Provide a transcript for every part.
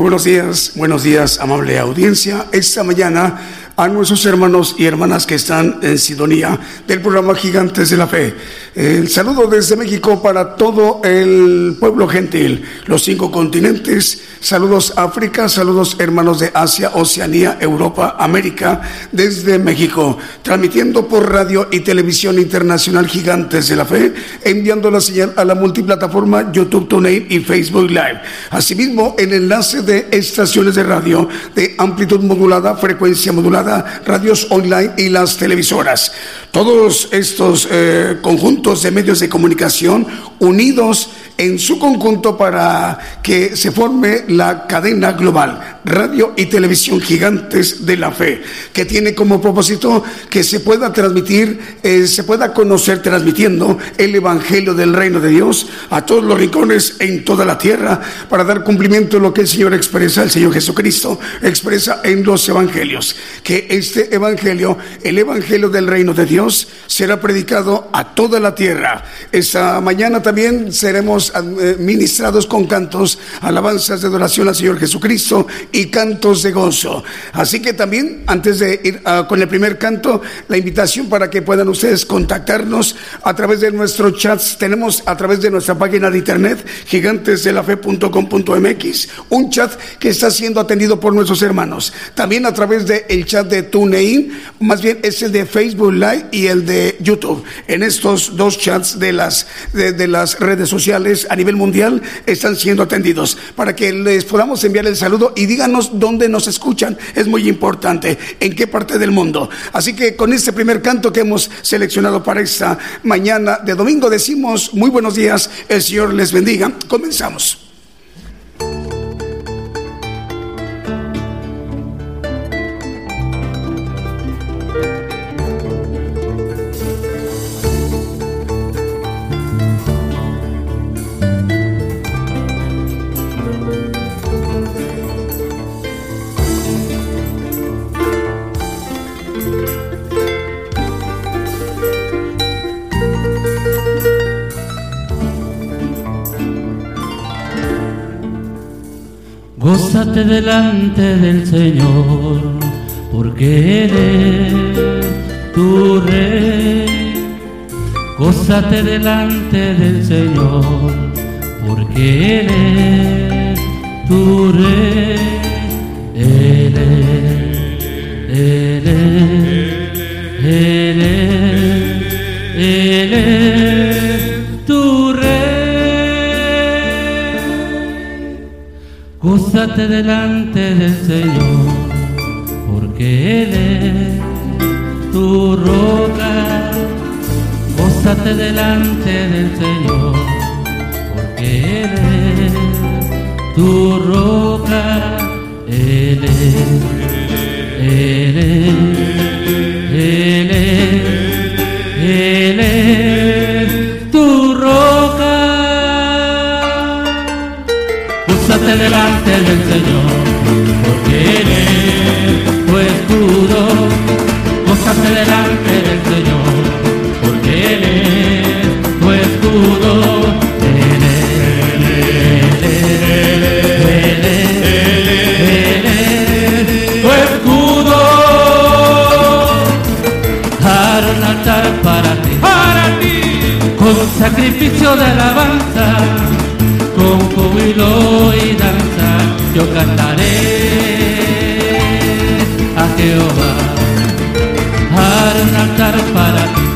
Buenos días, buenos días, amable audiencia. Esta mañana a nuestros hermanos y hermanas que están en sintonía del programa Gigantes de la Fe. El saludo desde México para todo el pueblo gentil, los cinco continentes. Saludos África, saludos hermanos de Asia, Oceanía, Europa, América, desde México, transmitiendo por radio y televisión internacional Gigantes de la Fe, enviando la señal a la multiplataforma YouTube, TuneIn y Facebook Live. Asimismo, el enlace de estaciones de radio de amplitud modulada, frecuencia modulada, radios online y las televisoras. Todos estos eh, conjuntos de medios de comunicación unidos en su conjunto para que se forme la cadena global, radio y televisión gigantes de la fe, que tiene como propósito que se pueda transmitir, eh, se pueda conocer transmitiendo el Evangelio del Reino de Dios a todos los rincones en toda la tierra para dar cumplimiento a lo que el Señor expresa, el Señor Jesucristo expresa en los Evangelios, que este Evangelio, el Evangelio del Reino de Dios, será predicado a toda la tierra. Esta mañana también seremos eh, ministrados con cantos, alabanzas de adoración al Señor Jesucristo y cantos de gozo. Así que también, antes de ir ah, con el primer canto, la invitación para que puedan ustedes contactarnos a través de nuestro chat. Tenemos a través de nuestra página de internet, gigantesdelafe.com.mx, un chat que está siendo atendido por nuestros hermanos. También a través del el chat de TuneIn, más bien es el de Facebook Live y el de YouTube. En estos dos chats de las, de las redes sociales a nivel mundial están siendo atendidos para que les podamos enviar el saludo y díganos dónde nos escuchan. Es muy importante, en qué parte del mundo. Así que con este primer canto que hemos seleccionado para esta mañana de domingo decimos muy buenos días, el Señor les bendiga. Comenzamos. Gózate delante del Señor, porque Él es tu rey. Gózate delante del Señor, porque Él es tu rey. Él es, Él es, Él es, Él es Gózate delante del Señor, porque Él es tu roca. Gózate delante del Señor, porque Él es tu roca. Él es, Él es, Él es, Él es delante del Señor, porque Él es tu escudo, gózate delante del Señor, porque Él es tu escudo. tu escudo un altar para ti, para ti, con sacrificio de alabanza, con júbilo y danza, yo cantaré a Jehová, al altar para ti,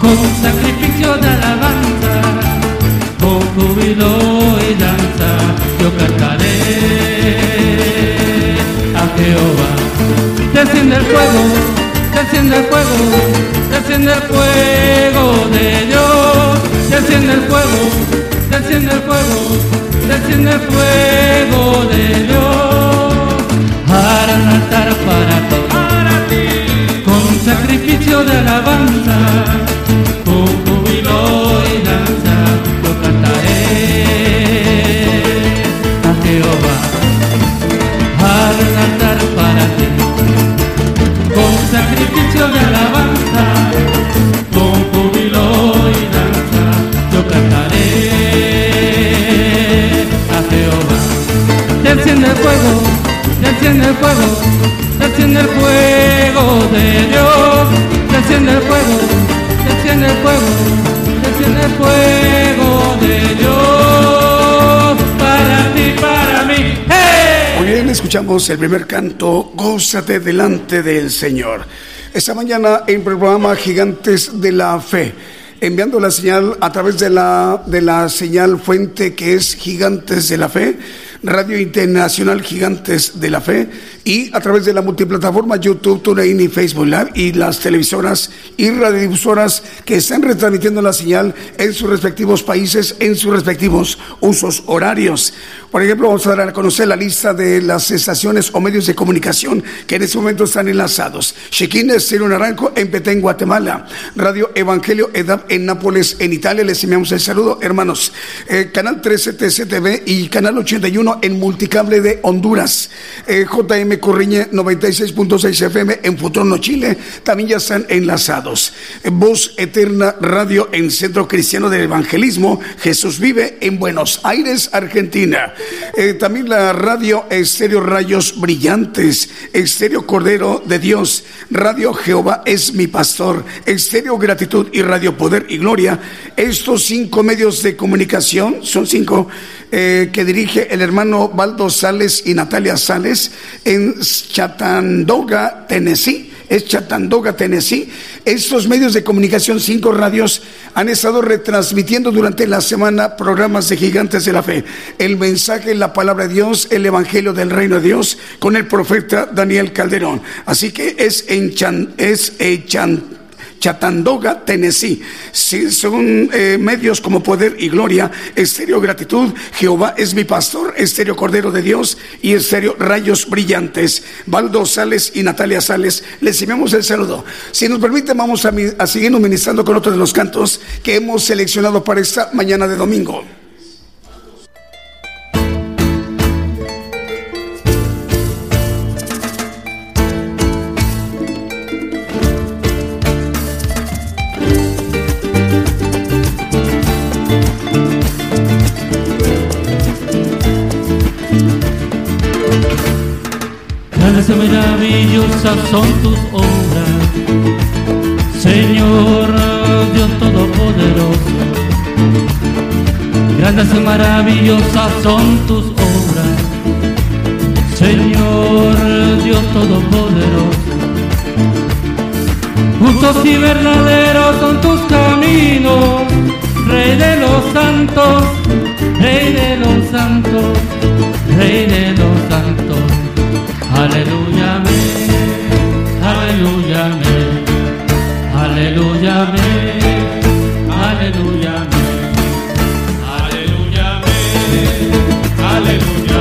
con sacrificio de alabanza, con júbilo y danza, yo cantaré a Jehová. Desciende el fuego, desciende el fuego desciende el fuego de Dios, desciende el fuego, desciende el fuego, desciende fuego de Dios, para un altar para ti, para ti, con sacrificio de alabanza Desciende el fuego, desciende el fuego de Dios, desciende el fuego, desciende el fuego, desciende el fuego de Dios, para ti, para mí. Muy bien, escuchamos el primer canto, Gózate delante del Señor. Esta mañana en el programa Gigantes de la Fe enviando la señal a través de la, de la señal fuente que es Gigantes de la Fe Radio Internacional Gigantes de la Fe y a través de la multiplataforma YouTube, TuneIn y Facebook Live y las televisoras y radiodifusoras que están retransmitiendo la señal en sus respectivos países, en sus respectivos usos horarios. Por ejemplo, vamos a dar a conocer la lista de las estaciones o medios de comunicación que en este momento están enlazados. Shekin Estero Naranjo en Petén, Guatemala. Radio Evangelio EDAP en Nápoles, en Italia. Les enviamos el saludo, hermanos. Eh, canal 13 TCTV y Canal 81 en Multicable de Honduras. Eh, JM Corriñe 96.6 FM en Futrono, Chile. También ya están enlazados. Eh, Voz Eterna Radio en Centro Cristiano del Evangelismo. Jesús vive en Buenos Aires, Argentina. Eh, también la radio Estéreo Rayos Brillantes. Estéreo Cordero de Dios. Radio Jehová es mi pastor. Estéreo Gratitud y Radio Poder y Gloria. Estos cinco medios de comunicación son cinco eh, que dirige el hermano Baldo Sales y Natalia Sales en Chattanooga, Tennessee. Es Chattanooga, Tennessee. Estos medios de comunicación, cinco radios, han estado retransmitiendo durante la semana programas de gigantes de la fe. El mensaje, la palabra de Dios, el evangelio del reino de Dios con el profeta Daniel Calderón. Así que es en es Chattanooga, Tennessee. son eh, medios como Poder y Gloria, Estéreo Gratitud, Jehová es mi pastor, Estéreo Cordero de Dios y Estéreo Rayos Brillantes. Baldo Sales y Natalia Sales, les enviamos el saludo. Si nos permite, vamos a, a seguir ministrando con otro de los cantos que hemos seleccionado para esta mañana de domingo. Maravillosas son tus obras, Señor Dios Todopoderoso. Grandes y maravillosas son tus obras, Señor Dios Todopoderoso. Justos y verdaderos son tus caminos, Rey de los santos, Rey de los santos, Rey de los santos. Aleluya, aleluya, aleluya, aleluya, aleluya, aleluya,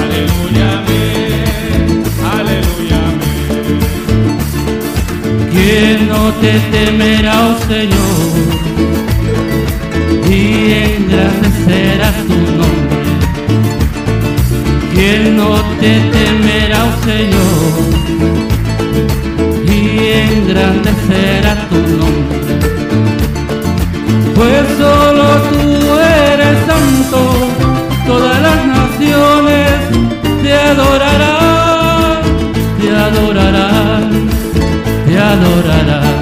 aleluya, aleluya. ¿Quién no te temerá, oh Señor, y engrandecerás tu nombre? ¿Quién no te temerá, oh Señor, y engrandecerá tu nombre? Pues solo tú eres santo, todas las naciones te adorarán, te adorarán, te adorarán.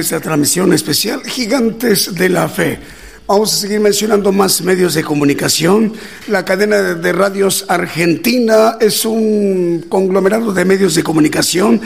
Esta transmisión especial Gigantes de la Fe. Vamos a seguir mencionando más medios de comunicación. La cadena de, de radios argentina es un conglomerado de medios de comunicación.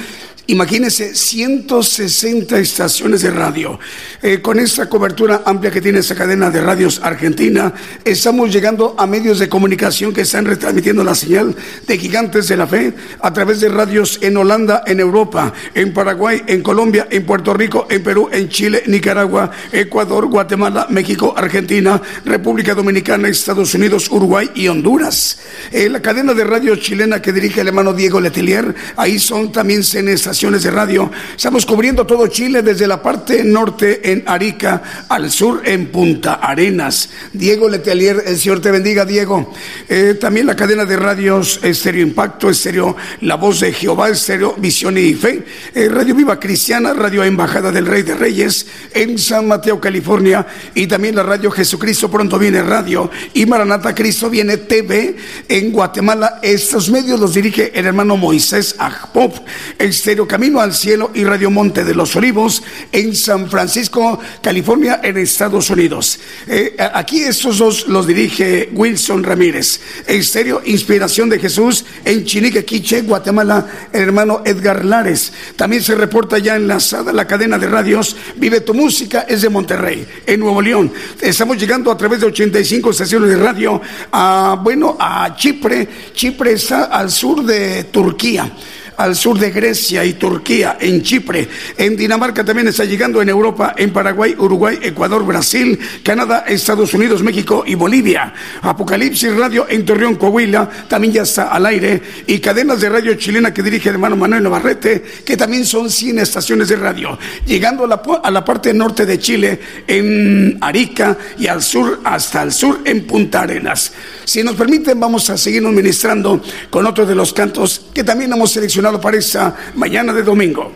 Imagínense 160 estaciones de radio. Eh, con esta cobertura amplia que tiene esta cadena de radios argentina, estamos llegando a medios de comunicación que están retransmitiendo la señal de Gigantes de la Fe a través de radios en Holanda, en Europa, en Paraguay, en Colombia, en Puerto Rico, en Perú, en Chile, Nicaragua, Ecuador, Guatemala, México, Argentina, República Dominicana, Estados Unidos, Uruguay y Honduras. Eh, la cadena de radio chilena que dirige el hermano Diego Letelier, ahí son también en estaciones de radio. Estamos cubriendo todo Chile desde la parte norte en Arica al sur en Punta Arenas. Diego Letelier, el Señor te bendiga, Diego. Eh, también la cadena de radios Estéreo Impacto, Estéreo La Voz de Jehová, Estéreo Visión y Fe, eh, Radio Viva Cristiana, Radio Embajada del Rey de Reyes en San Mateo, California, y también la radio Jesucristo Pronto Viene Radio y Maranata Cristo Viene TV en Guatemala. Estos medios los dirige el hermano Moisés Agpop, Estéreo Camino al Cielo y Radio Monte de los Olivos en San Francisco, California, en Estados Unidos. Eh, aquí estos dos los dirige Wilson Ramírez. Estéreo Inspiración de Jesús en Chinique, Quiche, Guatemala, el hermano Edgar Lares. También se reporta ya enlazada la cadena de radios Vive tu Música, es de Monterrey, en Nuevo León. Estamos llegando a través de 85 estaciones de radio a, bueno, a Chipre. Chipre está al sur de Turquía al sur de Grecia y Turquía, en Chipre, en Dinamarca también está llegando, en Europa, en Paraguay, Uruguay, Ecuador, Brasil, Canadá, Estados Unidos, México y Bolivia. Apocalipsis Radio en Torreón, Coahuila, también ya está al aire, y cadenas de radio chilena que dirige hermano Manuel Navarrete, que también son 100 estaciones de radio, llegando a la, a la parte norte de Chile, en Arica, y al sur, hasta el sur, en Punta Arenas. Si nos permiten, vamos a seguirnos ministrando con otro de los cantos que también hemos seleccionado para esta mañana de domingo.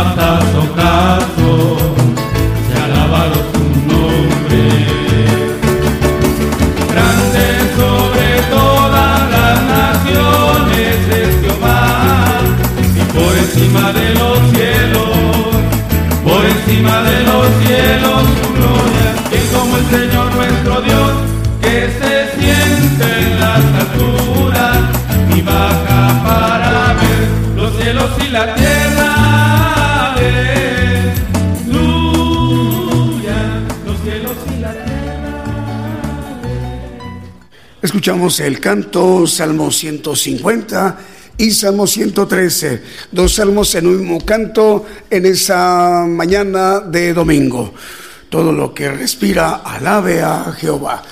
Sol hasta Escuchamos el canto Salmo 150 y Salmo 113, dos salmos en un mismo canto en esa mañana de domingo. Todo lo que respira, alabe a Jehová.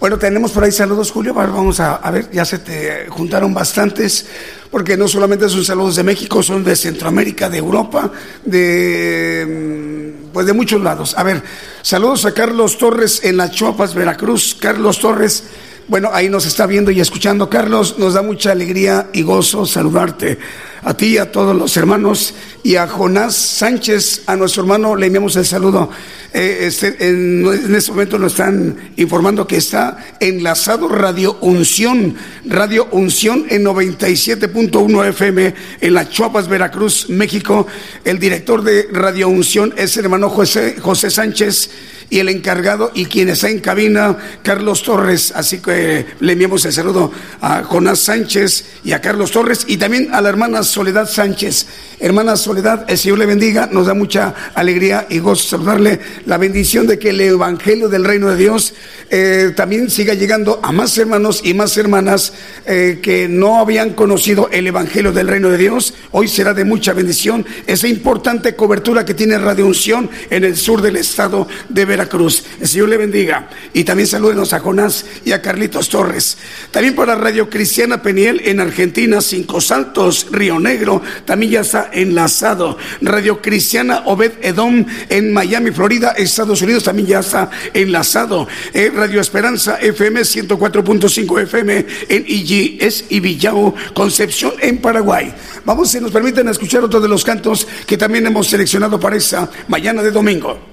Bueno, tenemos por ahí saludos, Julio. Vamos a, a ver, ya se te juntaron bastantes, porque no solamente son saludos de México, son de Centroamérica, de Europa, de mm, pues de muchos lados. A ver, saludos a Carlos Torres en las Chuapas, Veracruz. Carlos Torres, bueno, ahí nos está viendo y escuchando. Carlos, nos da mucha alegría y gozo saludarte. A ti, a todos los hermanos y a Jonás Sánchez, a nuestro hermano, le enviamos el saludo. Eh, este, en, este momento nos están informando que está enlazado Radio Unción, Radio Unción en 97.1 FM en La Chuapas, Veracruz, México. El director de Radio Unción es el hermano José, José Sánchez y el encargado y quien está en cabina, Carlos Torres. Así que le enviamos el saludo a Jonás Sánchez y a Carlos Torres y también a la hermana Soledad Sánchez. Hermana Soledad, el Señor le bendiga, nos da mucha alegría y gozo saludarle. La bendición de que el Evangelio del Reino de Dios eh, también siga llegando a más hermanos y más hermanas eh, que no habían conocido el Evangelio del Reino de Dios. Hoy será de mucha bendición esa importante cobertura que tiene Radio Unción en el sur del estado de Veracruz. El Señor le bendiga. Y también salúdenos a Jonás y a Carlitos Torres. También para Radio Cristiana Peniel en Argentina, Cinco Saltos, Río Negro, también ya está enlazado. Radio Cristiana Obed Edom en Miami, Florida, Estados Unidos, también ya está enlazado. Eh, Radio Esperanza FM 104.5 FM en IGS y Villao, Concepción en Paraguay. Vamos, si nos permiten escuchar otro de los cantos que también hemos seleccionado para esta mañana de domingo.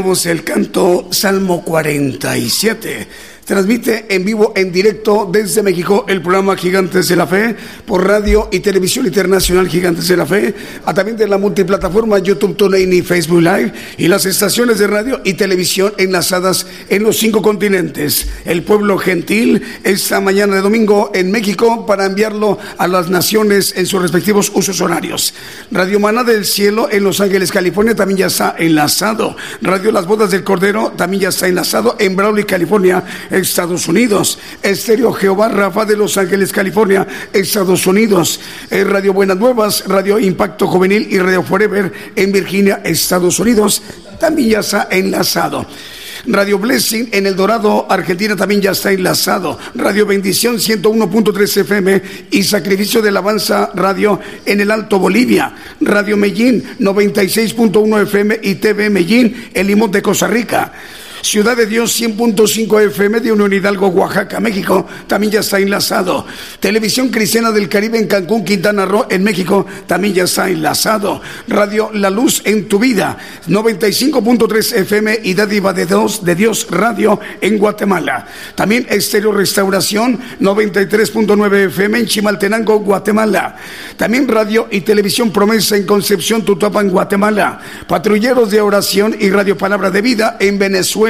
El canto Salmo 47. Transmite en vivo, en directo desde México el programa Gigantes de la Fe por radio y televisión internacional Gigantes de la Fe, a también de la multiplataforma YouTube, TuneIn y Facebook Live y las estaciones de radio y televisión enlazadas en los cinco continentes. El pueblo gentil esta mañana de domingo en México para enviarlo a las naciones en sus respectivos usos horarios. Radio Mana del Cielo en Los Ángeles, California también ya está enlazado. Radio Las Bodas del Cordero también ya está enlazado en Brawley, California Estados Unidos. Estéreo Jehová Rafa de Los Ángeles, California, Estados Unidos. Eh, Radio Buenas Nuevas, Radio Impacto Juvenil y Radio Forever en Virginia, Estados Unidos. También ya está enlazado. Radio Blessing en El Dorado, Argentina también ya está enlazado. Radio Bendición 101.3 FM y Sacrificio de Alabanza Radio en el Alto Bolivia. Radio Medellín 96.1 FM y TV Medellín, el Limón de Costa Rica. Ciudad de Dios 100.5 FM de Unión Hidalgo, Oaxaca, México, también ya está enlazado. Televisión Cristiana del Caribe en Cancún, Quintana Roo, en México, también ya está enlazado. Radio La Luz en tu vida, 95.3 FM y Dádiva de Dios, Radio en Guatemala. También Estéreo Restauración, 93.9 FM en Chimaltenango, Guatemala. También Radio y Televisión Promesa en Concepción, Tutuapan, Guatemala. Patrulleros de Oración y Radio Palabra de Vida en Venezuela.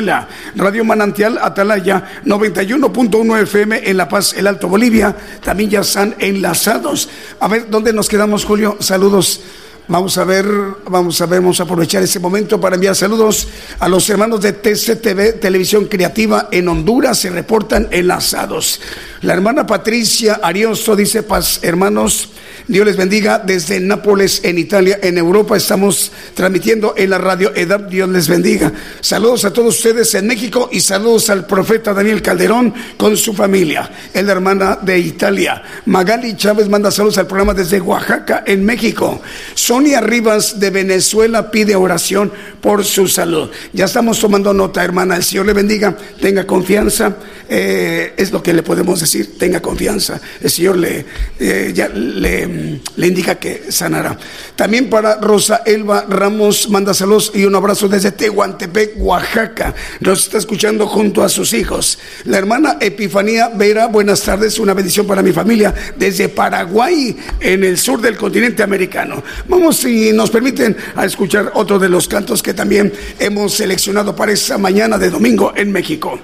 Radio Manantial Atalaya 91.1 FM en La Paz, el Alto Bolivia, también ya están enlazados. A ver, ¿dónde nos quedamos, Julio? Saludos. Vamos a ver, vamos a ver, vamos a aprovechar este momento para enviar saludos a los hermanos de TCTV, Televisión Creativa en Honduras, se reportan enlazados. La hermana Patricia Ariosto dice, paz, hermanos, Dios les bendiga desde Nápoles, en Italia, en Europa. Estamos transmitiendo en la radio EDAP. Dios les bendiga. Saludos a todos ustedes en México y saludos al profeta Daniel Calderón con su familia. Es la hermana de Italia. Magali Chávez manda saludos al programa desde Oaxaca, en México. Sonia Rivas de Venezuela pide oración por su salud. Ya estamos tomando nota, hermana. El Señor le bendiga. Tenga confianza. Eh, es lo que le podemos decir. Tenga confianza. El Señor le, eh, ya, le le indica que sanará. También para Rosa Elba Ramos manda saludos y un abrazo desde Tehuantepec, Oaxaca. Nos está escuchando junto a sus hijos. La hermana Epifanía Vera, buenas tardes, una bendición para mi familia desde Paraguay, en el sur del continente americano. Vamos, si nos permiten, a escuchar otro de los cantos que también hemos seleccionado para esta mañana de domingo en México.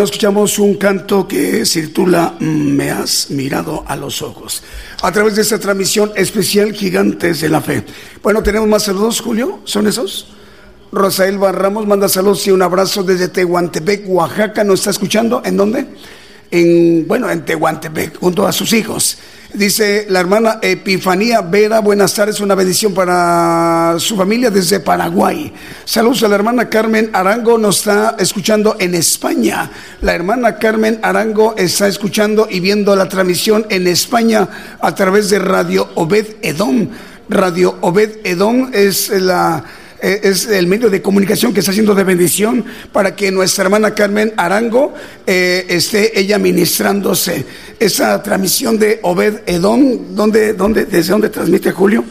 Bueno, escuchamos un canto que se titula Me has mirado a los ojos. A través de esta transmisión especial Gigantes de la Fe. Bueno, tenemos más saludos, Julio. ¿Son esos? Rosael Ramos manda saludos y un abrazo desde Tehuantepec, Oaxaca. ¿Nos está escuchando? ¿En dónde? En, bueno, en Tehuantepec, junto a sus hijos. Dice la hermana Epifanía Vera, buenas tardes, una bendición para su familia desde Paraguay. Saludos a la hermana Carmen Arango, nos está escuchando en España. La hermana Carmen Arango está escuchando y viendo la transmisión en España a través de Radio Obed Edom. Radio Obed Edom es eh, el medio de comunicación que está haciendo de bendición para que nuestra hermana Carmen Arango eh, esté ella ministrándose. Esa transmisión de Obed Edom, ¿dónde, dónde, ¿desde dónde transmite Julio?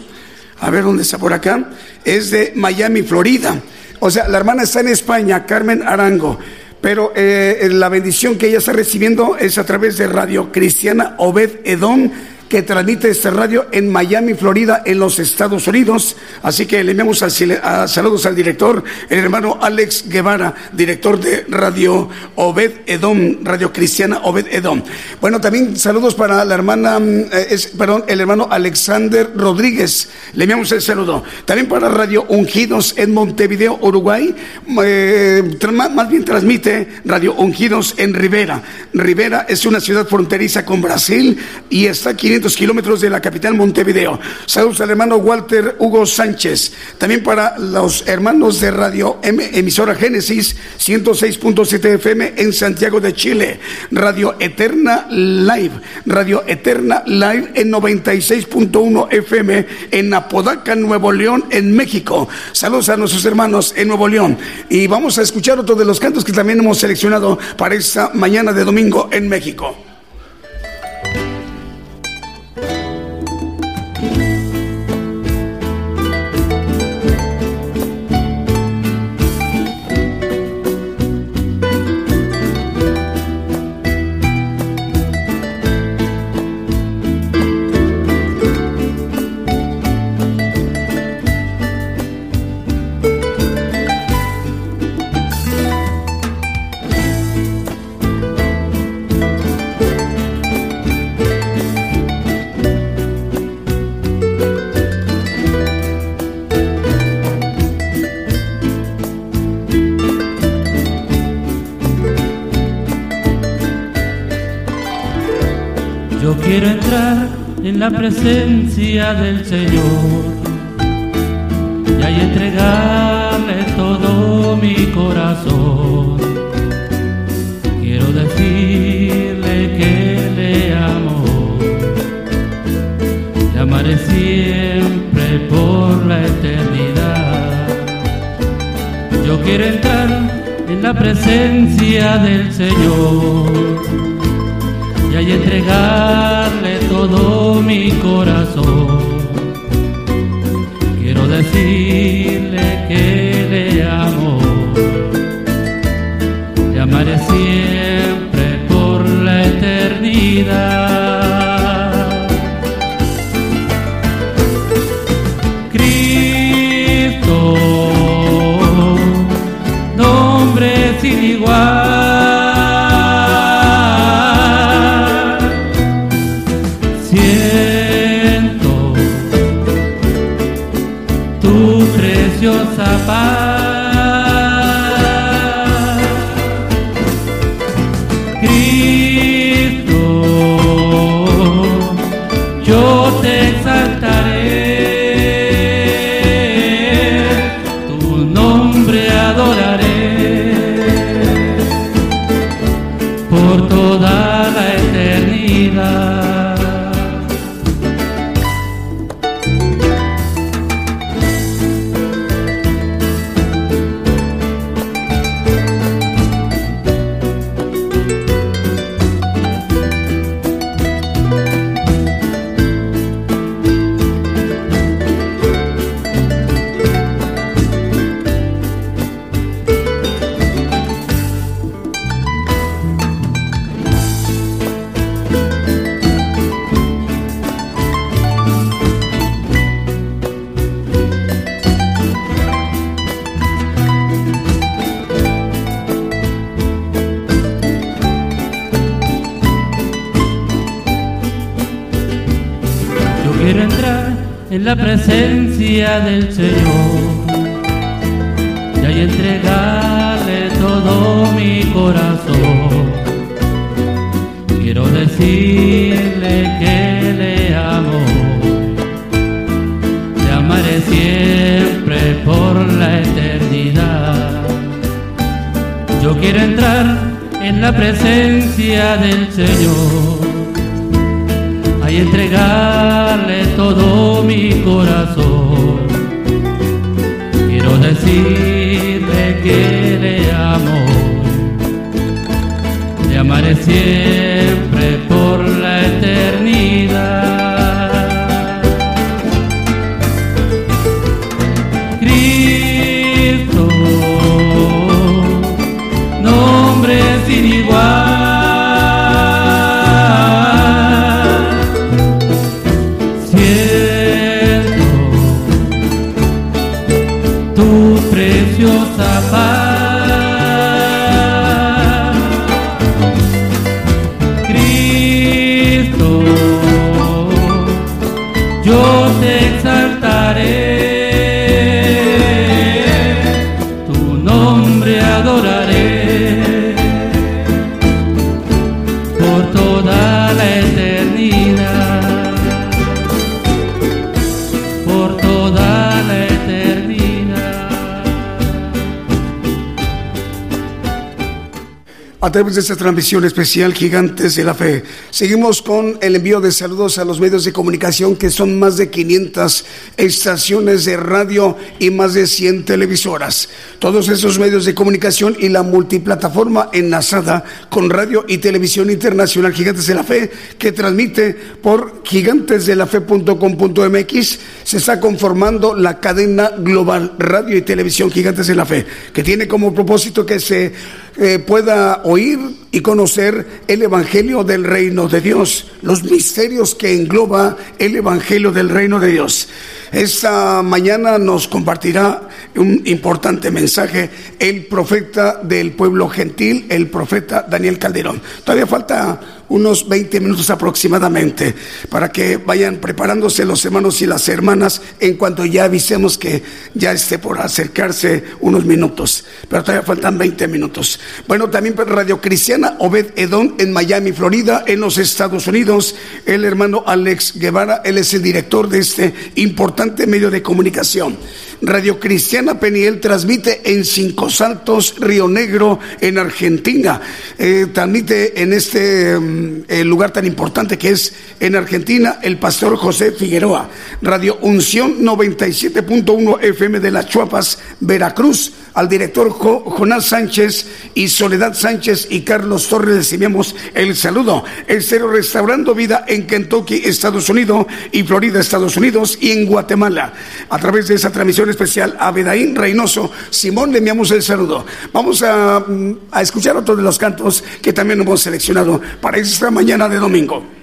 A ver dónde está por acá. Es de Miami, Florida. O sea, la hermana está en España, Carmen Arango. Pero eh, la bendición que ella está recibiendo es a través de Radio Cristiana Obed Edom que transmite este radio en Miami, Florida, en los Estados Unidos. Así que le enviamos saludos al director, el hermano Alex Guevara, director de Radio Obed Edom, Radio Cristiana Obed Edom. Bueno, también saludos para la hermana, mm, eh, perdón, el hermano Alexander Rodríguez. Le enviamos el saludo. También para Radio Ungidos en Montevideo, Uruguay. Eh, más bien transmite Radio Ungidos en Rivera. Rivera es una ciudad fronteriza con Brasil y está aquí kilómetros de la capital Montevideo. Saludos al hermano Walter Hugo Sánchez. También para los hermanos de Radio M, emisora Génesis 106.7 FM en Santiago de Chile. Radio Eterna Live. Radio Eterna Live en 96.1 FM en Apodaca, Nuevo León, en México. Saludos a nuestros hermanos en Nuevo León. Y vamos a escuchar otro de los cantos que también hemos seleccionado para esta mañana de domingo en México. La presencia del Señor y ahí entregarle todo mi corazón. Quiero decirle que le amo, le amaré siempre por la eternidad. Yo quiero entrar en la presencia del Señor y ahí entregarle todo mi corazón. Quiero decirle que le amo, a través de esta transmisión especial Gigantes de la Fe. Seguimos con el envío de saludos a los medios de comunicación que son más de 500 estaciones de radio y más de 100 televisoras. Todos esos medios de comunicación y la multiplataforma enlazada con radio y televisión internacional Gigantes de la Fe que transmite por gigantesdelafe.com.mx se está conformando la cadena global radio y televisión Gigantes de la Fe que tiene como propósito que se eh, pueda oír y conocer el Evangelio del Reino de Dios, los misterios que engloba el Evangelio del Reino de Dios. Esta mañana nos compartirá un importante mensaje el profeta del pueblo gentil, el profeta Daniel Calderón. Todavía falta unos 20 minutos aproximadamente para que vayan preparándose los hermanos y las hermanas en cuanto ya avisemos que ya esté por acercarse unos minutos. Pero todavía faltan 20 minutos. Bueno, también Radio Cristiana Obed Edón en Miami, Florida, en los Estados Unidos. El hermano Alex Guevara, él es el director de este importante medio de comunicación. Radio Cristiana Peniel transmite en Cinco Saltos, Río Negro, en Argentina. Eh, transmite en este mm, lugar tan importante que es en Argentina el pastor José Figueroa. Radio Unción 97.1 FM de las Chuapas, Veracruz al director Jonás Sánchez y Soledad Sánchez y Carlos Torres enviamos el saludo. El Cero Restaurando Vida en Kentucky, Estados Unidos y Florida, Estados Unidos y en Guatemala. A través de esa transmisión especial a Bedaín Reynoso, Simón le enviamos el saludo. Vamos a, mm, a escuchar otro de los cantos que también hemos seleccionado para esta mañana de domingo.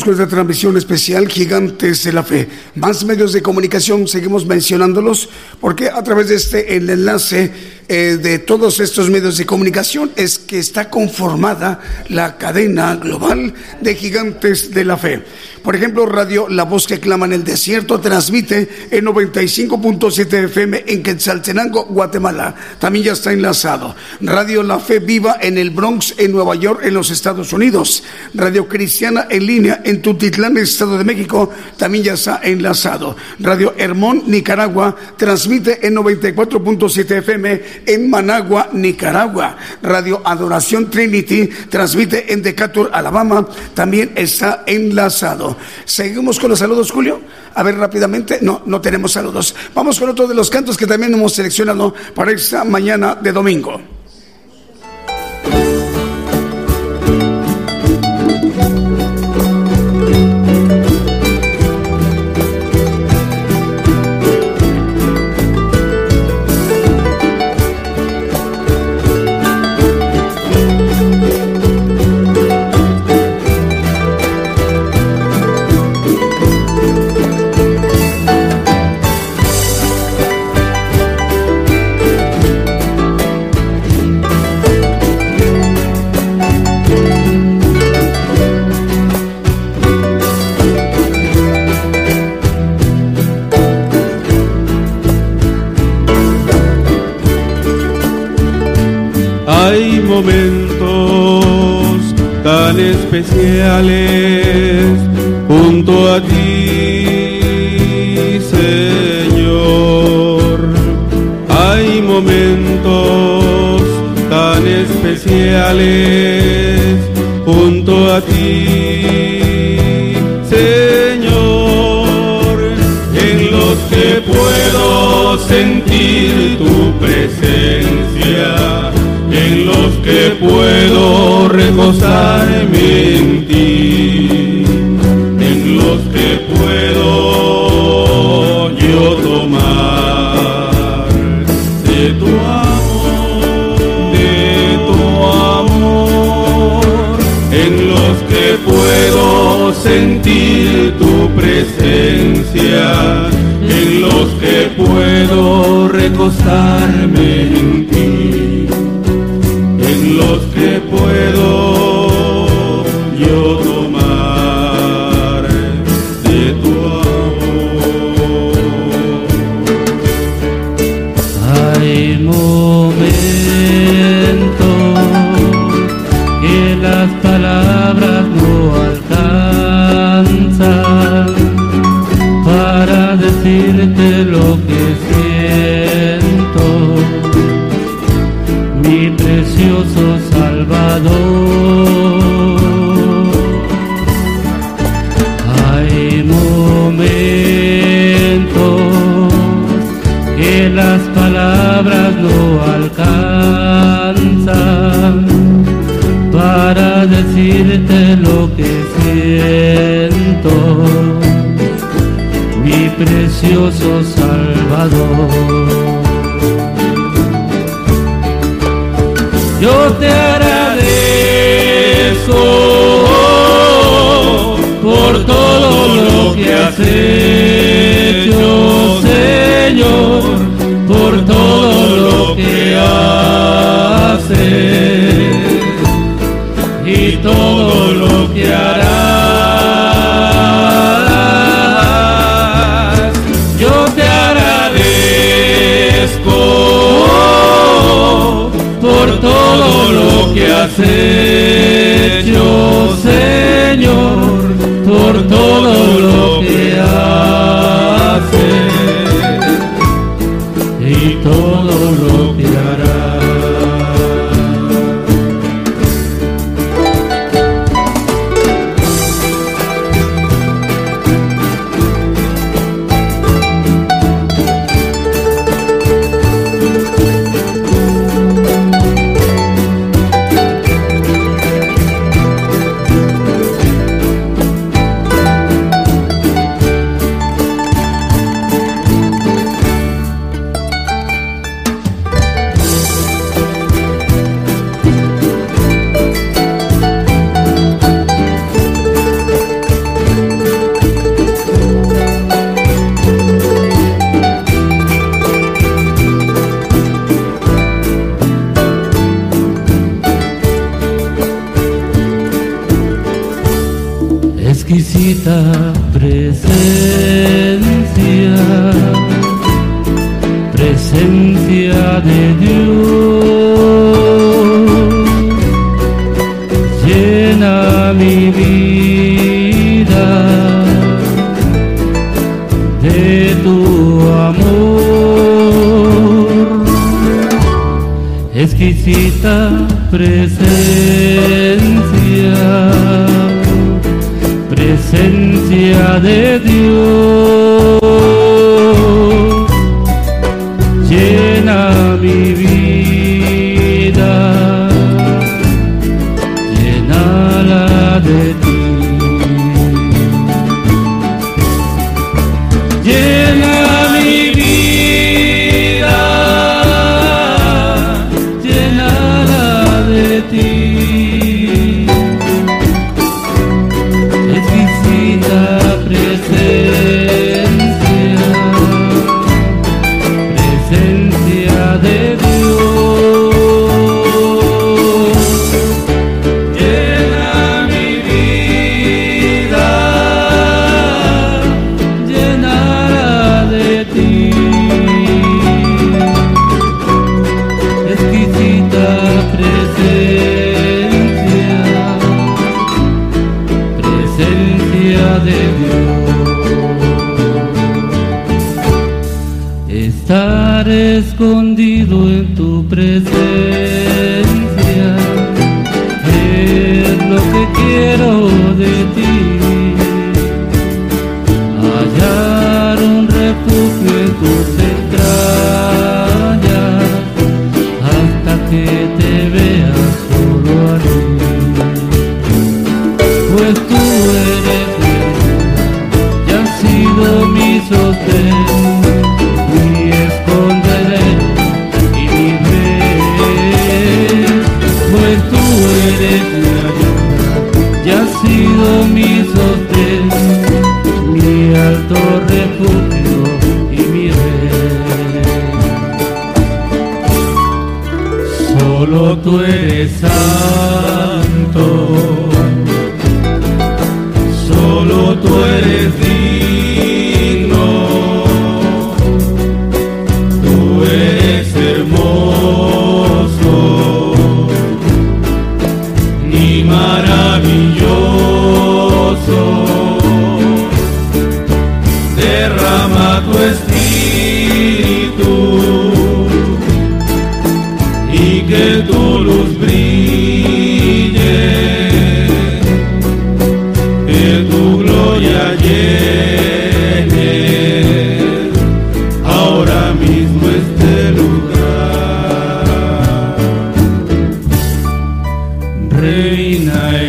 Continuamos con esta transmisión especial Gigantes de la Fe. Más medios de comunicación, seguimos mencionándolos, porque a través de este el enlace eh, de todos estos medios de comunicación es que está conformada la cadena global de Gigantes de la Fe. Por ejemplo, Radio La Voz que clama en el desierto transmite en 95.7 FM en Quetzaltenango, Guatemala. También ya está enlazado. Radio La Fe Viva en el Bronx, en Nueva York, en los Estados Unidos. Radio Cristiana en línea en Tutitlán, Estado de México, también ya está enlazado. Radio Hermón, Nicaragua, transmite en 94.7 FM en Managua, Nicaragua. Radio Adoración Trinity transmite en Decatur, Alabama, también está enlazado. Seguimos con los saludos, Julio. A ver rápidamente. No, no tenemos saludos. Vamos con otro de los cantos que también hemos seleccionado para esta mañana de domingo. night.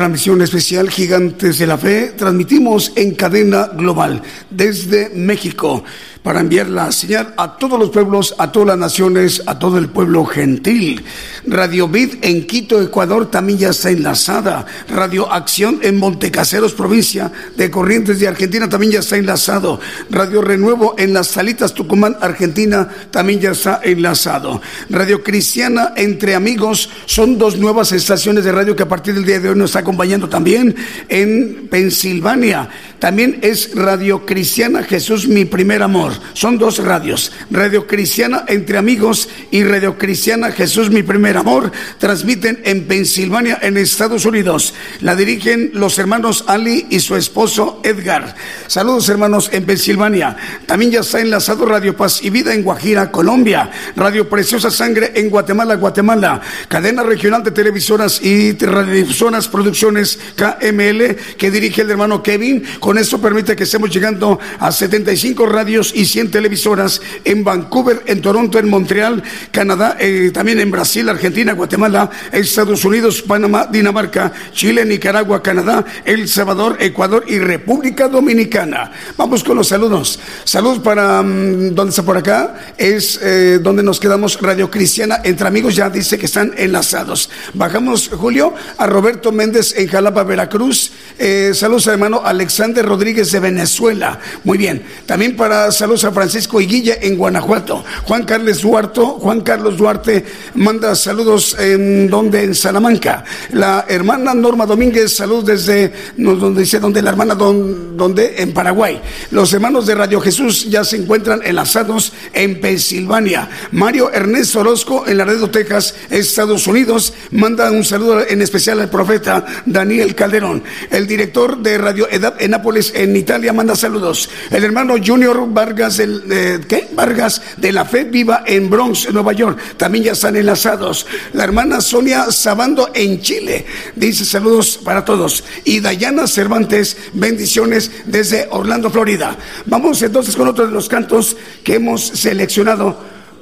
transmisión especial Gigantes de la Fe. Transmitimos en cadena global desde México para enviar la señal a todos los pueblos, a todas las naciones, a todo el pueblo gentil. Radio Vid en Quito, Ecuador, también ya está enlazada. Radio Acción en Montecaseros, provincia de Corrientes de Argentina, también ya está enlazado. Radio Renuevo en Las Salitas, Tucumán, Argentina, también ya está enlazado. Radio Cristiana Entre Amigos, son dos nuevas estaciones de radio que a partir del día de hoy nos está acompañando también en Pensilvania. También es Radio Cristiana Jesús, mi primer amor. Son dos radios. Radio Cristiana entre amigos y Radio Cristiana Jesús, mi primer amor. Transmiten en Pensilvania, en Estados Unidos. La dirigen los hermanos Ali y su esposo Edgar. Saludos hermanos en Pensilvania. También ya está enlazado Radio Paz y Vida en Guajira, Colombia. Radio Preciosa Sangre en Guatemala, Guatemala. Cadena Regional de Televisoras y Radiodifusoras Producciones KML que dirige el hermano Kevin esto permite que estemos llegando a 75 radios y 100 televisoras en Vancouver, en Toronto, en Montreal, Canadá, eh, también en Brasil, Argentina, Guatemala, Estados Unidos, Panamá, Dinamarca, Chile, Nicaragua, Canadá, El Salvador, Ecuador y República Dominicana. Vamos con los saludos. Saludos para, mm, ¿dónde está por acá? Es eh, donde nos quedamos, Radio Cristiana, entre amigos ya dice que están enlazados. Bajamos, Julio, a Roberto Méndez en Jalapa, Veracruz. Eh, saludos hermano Alexander Rodríguez de Venezuela. Muy bien. También para saludos a Francisco Iguilla en Guanajuato. Juan Carlos Duarte, Juan Carlos Duarte manda saludos en donde en Salamanca. La hermana Norma Domínguez, saludos desde donde dice donde la hermana don, donde en Paraguay. Los hermanos de Radio Jesús ya se encuentran enlazados en Pensilvania. Mario Ernesto Orozco en Laredo, Texas, Estados Unidos, manda un saludo en especial al profeta Daniel Calderón. El director de Radio Edad en En Italia, manda saludos. El hermano Junior Vargas, del, ¿qué? Vargas de la Fe Viva en Bronx, Nueva York, también ya están enlazados. La hermana Sonia Sabando en Chile, dice saludos para todos. Y Dayana Cervantes, bendiciones desde Orlando, Florida. Vamos entonces con otro de los cantos que hemos seleccionado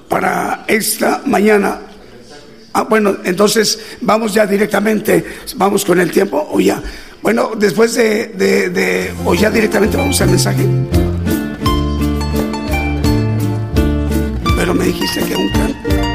para esta mañana. Ah, bueno, entonces vamos ya directamente, vamos con el tiempo o ya. Bueno, después de, de, o ya directamente vamos al mensaje. Pero me dijiste que un.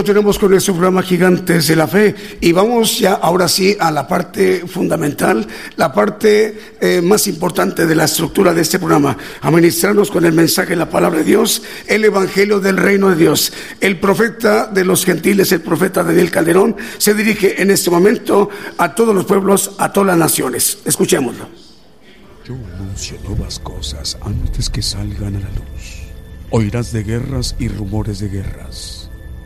Continuamos con nuestro programa Gigantes de la Fe y vamos ya ahora sí a la parte fundamental, la parte eh, más importante de la estructura de este programa, a ministrarnos con el mensaje de la palabra de Dios, el Evangelio del Reino de Dios. El profeta de los gentiles, el profeta Daniel Calderón, se dirige en este momento a todos los pueblos, a todas las naciones. Escuchémoslo. Yo anuncio nuevas cosas antes que salgan a la luz. Oirás de guerras y rumores de guerras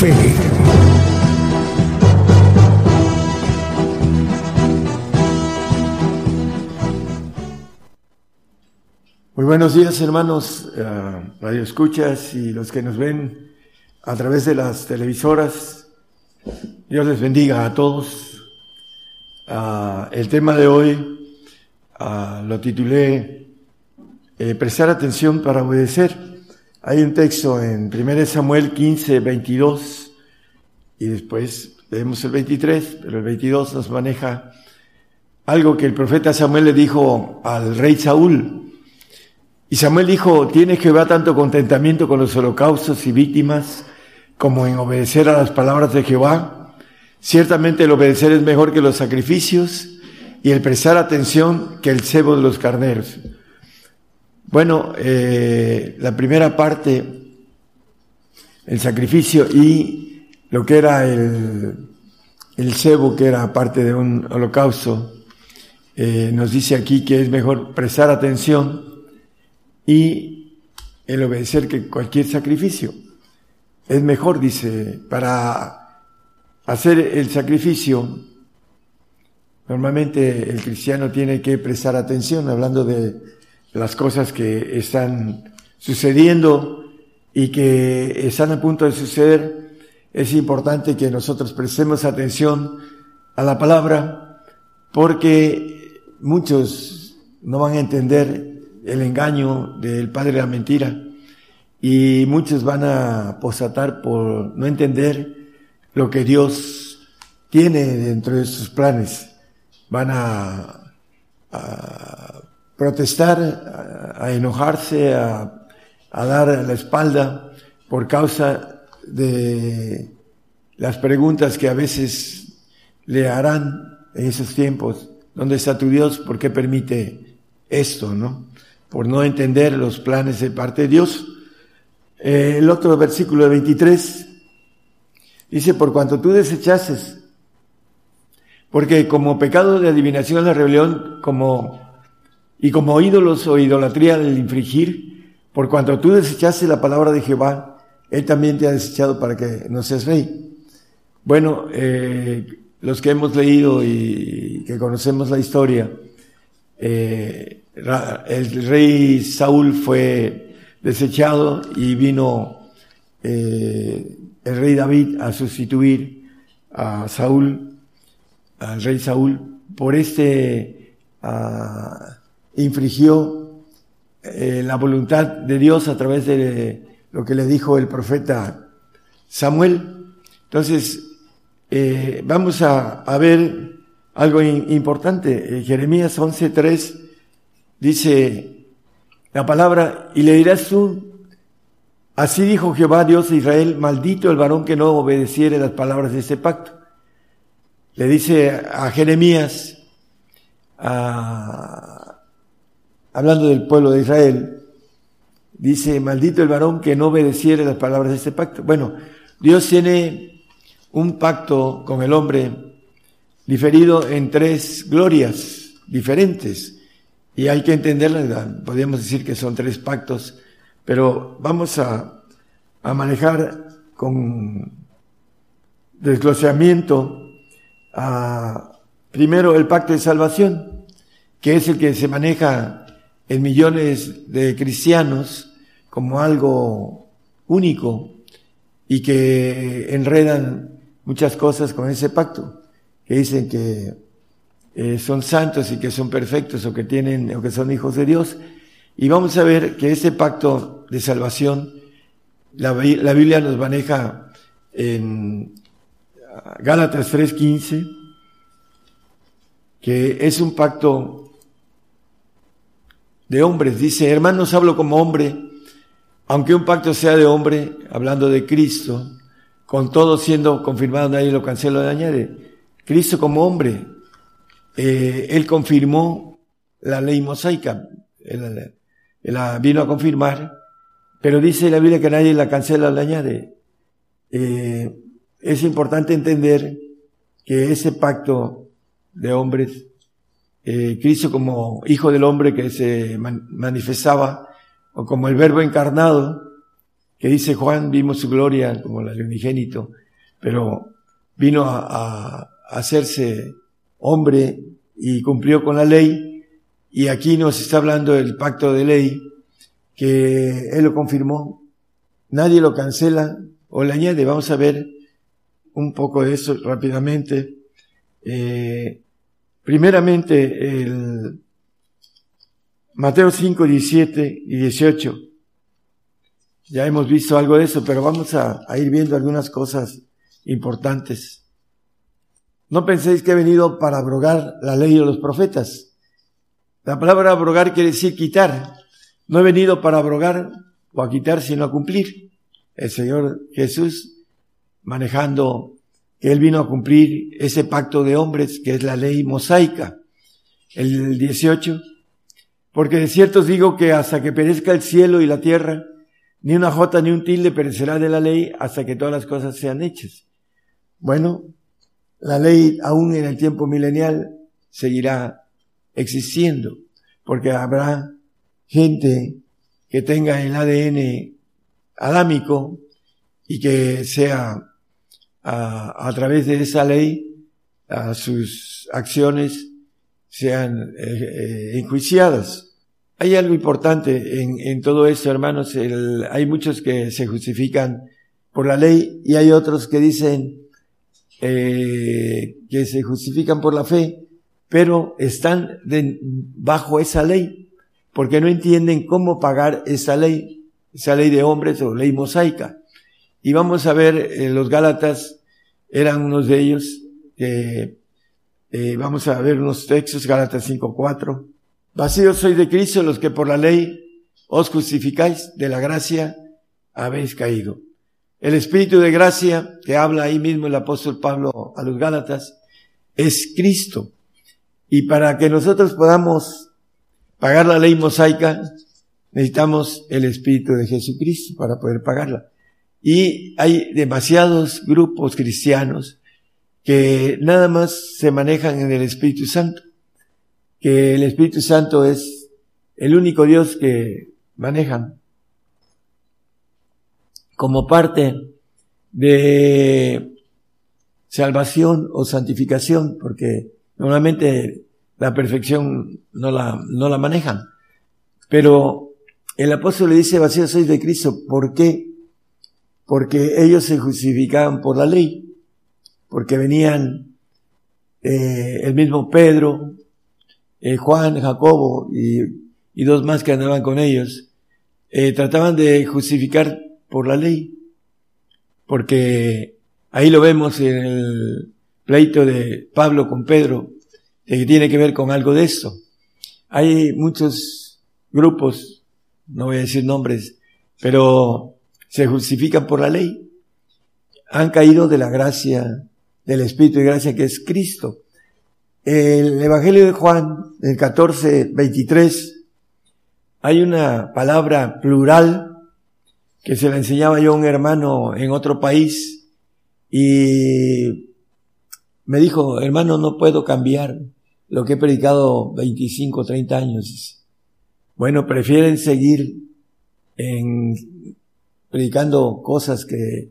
Muy buenos días hermanos, uh, radio escuchas y los que nos ven a través de las televisoras. Dios les bendiga a todos. Uh, el tema de hoy uh, lo titulé eh, Prestar atención para obedecer. Hay un texto en 1 Samuel 15, 22 y después leemos el 23, pero el 22 nos maneja algo que el profeta Samuel le dijo al rey Saúl. Y Samuel dijo, ¿tiene Jehová tanto contentamiento con los holocaustos y víctimas como en obedecer a las palabras de Jehová? Ciertamente el obedecer es mejor que los sacrificios y el prestar atención que el cebo de los carneros. Bueno, eh, la primera parte, el sacrificio y lo que era el, el cebo, que era parte de un holocausto, eh, nos dice aquí que es mejor prestar atención y el obedecer que cualquier sacrificio. Es mejor, dice, para hacer el sacrificio, normalmente el cristiano tiene que prestar atención, hablando de las cosas que están sucediendo y que están a punto de suceder, es importante que nosotros prestemos atención a la palabra porque muchos no van a entender el engaño del padre de la mentira y muchos van a apostatar por no entender lo que Dios tiene dentro de sus planes. Van a, a protestar, a, enojarse, a, dar la espalda por causa de las preguntas que a veces le harán en esos tiempos. ¿Dónde está tu Dios? ¿Por qué permite esto? ¿No? Por no entender los planes de parte de Dios. Eh, el otro versículo de 23 dice, por cuanto tú desechases, porque como pecado de adivinación la rebelión, como y como ídolos o idolatría del infringir, por cuanto tú desechaste la palabra de Jehová, Él también te ha desechado para que no seas rey. Bueno, eh, los que hemos leído y que conocemos la historia, eh, el rey Saúl fue desechado y vino eh, el rey David a sustituir a Saúl, al rey Saúl, por este uh, infringió eh, la voluntad de Dios a través de lo que le dijo el profeta Samuel. Entonces, eh, vamos a, ver algo importante. Eh, Jeremías 11.3 dice, la palabra y le dirás tú, así dijo Jehová Dios de Israel, maldito el varón que no obedeciere las palabras de este pacto. Le dice a Jeremías, hablando del pueblo de Israel, dice, maldito el varón que no obedeciere las palabras de este pacto. Bueno, Dios tiene un pacto con el hombre diferido en tres glorias diferentes. Y hay que entenderlas, podríamos decir que son tres pactos, pero vamos a, a manejar con desglosamiento a, primero el pacto de salvación, que es el que se maneja en millones de cristianos como algo único y que enredan muchas cosas con ese pacto que dicen que eh, son santos y que son perfectos o que tienen o que son hijos de Dios. Y vamos a ver que este pacto de salvación, la, la Biblia nos maneja en Gálatas 3:15, que es un pacto de hombres. Dice, hermanos, hablo como hombre, aunque un pacto sea de hombre, hablando de Cristo, con todo siendo confirmado, nadie lo cancela o añade. Cristo como hombre, eh, él confirmó la ley mosaica, él, la vino a confirmar, pero dice la Biblia que nadie la cancela o la añade. Eh, es importante entender que ese pacto de hombres, eh, Cristo como hijo del hombre que se manifestaba, o como el verbo encarnado, que dice Juan, vimos su gloria como la del unigénito, pero vino a, hacerse hombre y cumplió con la ley. Y aquí nos está hablando del pacto de ley, que Él lo confirmó. Nadie lo cancela o le añade. Vamos a ver un poco de eso rápidamente. Eh, primeramente, el Mateo 5, 17 y 18. Ya hemos visto algo de eso, pero vamos a ir viendo algunas cosas importantes. No penséis que he venido para abrogar la ley de los profetas. La palabra abrogar quiere decir quitar. No he venido para abrogar o a quitar, sino a cumplir. El Señor Jesús manejando que Él vino a cumplir ese pacto de hombres que es la ley mosaica. El 18. Porque de cierto os digo que hasta que perezca el cielo y la tierra, ni una jota ni un tilde perecerá de la ley hasta que todas las cosas sean hechas. Bueno, la ley aún en el tiempo milenial seguirá existiendo, porque habrá gente que tenga el ADN adámico y que sea a, través de esa ley sus acciones sean eh, eh, enjuiciadas. Hay algo importante en, en todo esto, hermanos. hay muchos que se justifican por la ley y hay otros que dicen, eh, que se justifican por la fe, pero están bajo esa ley, porque no entienden cómo pagar esa ley, esa ley de hombres o ley mosaica. Y vamos a ver, eh, los Gálatas eran unos de ellos, eh, vamos a ver unos textos, Gálatas 5.4. Vacíos sois de Cristo los que por la ley os justificáis, de la gracia habéis caído. El Espíritu de gracia que habla ahí mismo el apóstol Pablo a los Gálatas es Cristo. Y para que nosotros podamos pagar la ley mosaica, necesitamos el Espíritu de Jesucristo para poder pagarla. Y hay demasiados grupos cristianos que nada más se manejan en el Espíritu Santo, que el Espíritu Santo es el único Dios que manejan como parte de salvación o santificación, porque normalmente la perfección no la, no la manejan. Pero el apóstol le dice, vacío sois de Cristo. ¿Por qué? Porque ellos se justificaban por la ley, porque venían eh, el mismo Pedro, eh, Juan, Jacobo y, y, dos más que andaban con ellos, eh, trataban de justificar por la ley. Porque ahí lo vemos en el pleito de Pablo con Pedro, que tiene que ver con algo de esto. Hay muchos grupos no voy a decir nombres, pero se justifican por la ley. Han caído de la gracia, del Espíritu de gracia que es Cristo. El Evangelio de Juan, el 14, 23, hay una palabra plural que se la enseñaba yo a un hermano en otro país y me dijo, hermano, no puedo cambiar lo que he predicado 25, 30 años. Bueno, prefieren seguir en predicando cosas que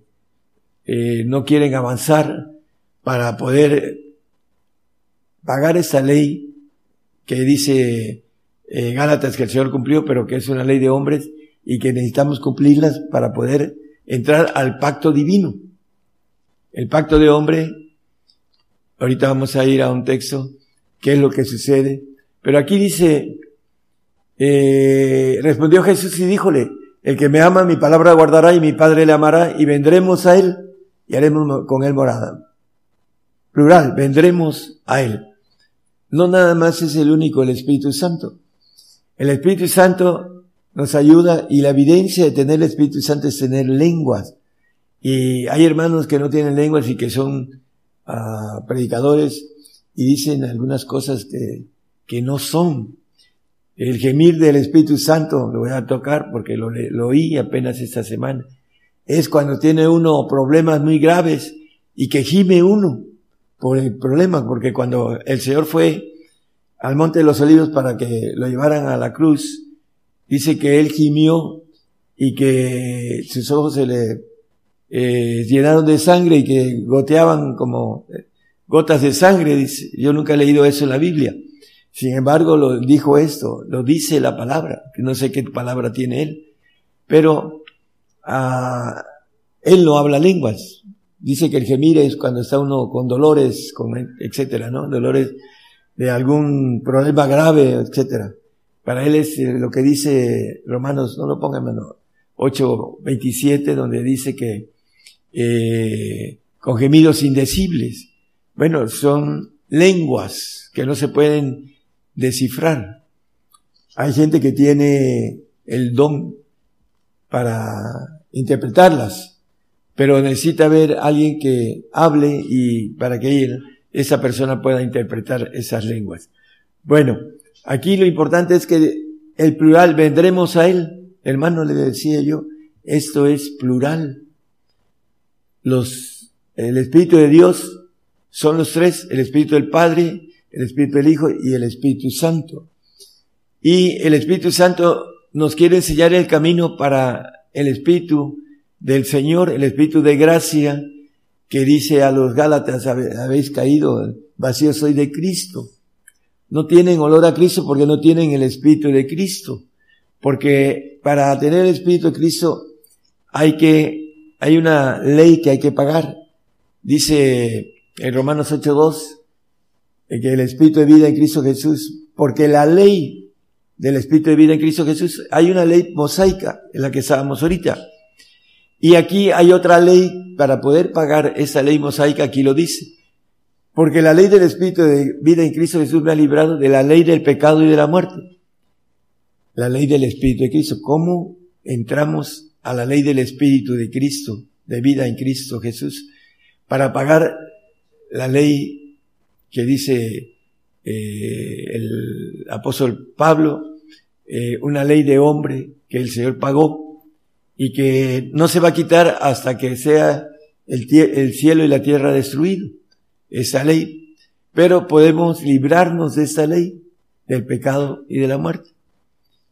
eh, no quieren avanzar para poder pagar esa ley que dice eh, Gálatas que el Señor cumplió, pero que es una ley de hombres y que necesitamos cumplirlas para poder entrar al pacto divino. El pacto de hombre, ahorita vamos a ir a un texto, qué es lo que sucede, pero aquí dice, eh, respondió Jesús y díjole, el que me ama mi palabra guardará y mi Padre le amará y vendremos a él y haremos con él morada. Plural, vendremos a él. No nada más es el único, el Espíritu Santo. El Espíritu Santo nos ayuda y la evidencia de tener el Espíritu Santo es tener lenguas. Y hay hermanos que no tienen lenguas y que son ah, predicadores y dicen algunas cosas que, que no son. El gemir del Espíritu Santo, lo voy a tocar porque lo, lo oí apenas esta semana, es cuando tiene uno problemas muy graves y que gime uno por el problema, porque cuando el Señor fue al Monte de los Olivos para que lo llevaran a la cruz, dice que él gimió y que sus ojos se le eh, llenaron de sangre y que goteaban como gotas de sangre. Dice, yo nunca he leído eso en la Biblia. Sin embargo, lo dijo esto, lo dice la palabra, que no sé qué palabra tiene él, pero ah, él no habla lenguas. Dice que el gemir es cuando está uno con dolores, con etcétera, ¿no? Dolores de algún problema grave, etcétera. Para él es eh, lo que dice Romanos, no lo pongan menos, 8.27, donde dice que eh, con gemidos indecibles. Bueno, son lenguas que no se pueden descifrar. Hay gente que tiene el don para interpretarlas, pero necesita ver a alguien que hable y para que esa persona pueda interpretar esas lenguas. Bueno, aquí lo importante es que el plural, vendremos a él. Hermano, le decía yo, esto es plural. Los, el Espíritu de Dios son los tres, el Espíritu del Padre, el Espíritu del Hijo y el Espíritu Santo. Y el Espíritu Santo nos quiere enseñar el camino para el Espíritu del Señor, el Espíritu de gracia, que dice a los Gálatas, habéis caído, vacío soy de Cristo. No tienen olor a Cristo porque no tienen el Espíritu de Cristo. Porque para tener el Espíritu de Cristo hay que, hay una ley que hay que pagar. Dice en Romanos 8.2, que el Espíritu de vida en Cristo Jesús, porque la ley del Espíritu de vida en Cristo Jesús, hay una ley mosaica en la que estábamos ahorita. Y aquí hay otra ley para poder pagar esa ley mosaica, aquí lo dice. Porque la ley del Espíritu de vida en Cristo Jesús me ha librado de la ley del pecado y de la muerte. La ley del Espíritu de Cristo. ¿Cómo entramos a la ley del Espíritu de Cristo, de vida en Cristo Jesús, para pagar la ley que dice eh, el apóstol Pablo, eh, una ley de hombre que el Señor pagó y que no se va a quitar hasta que sea el, el cielo y la tierra destruido, esa ley. Pero podemos librarnos de esa ley, del pecado y de la muerte.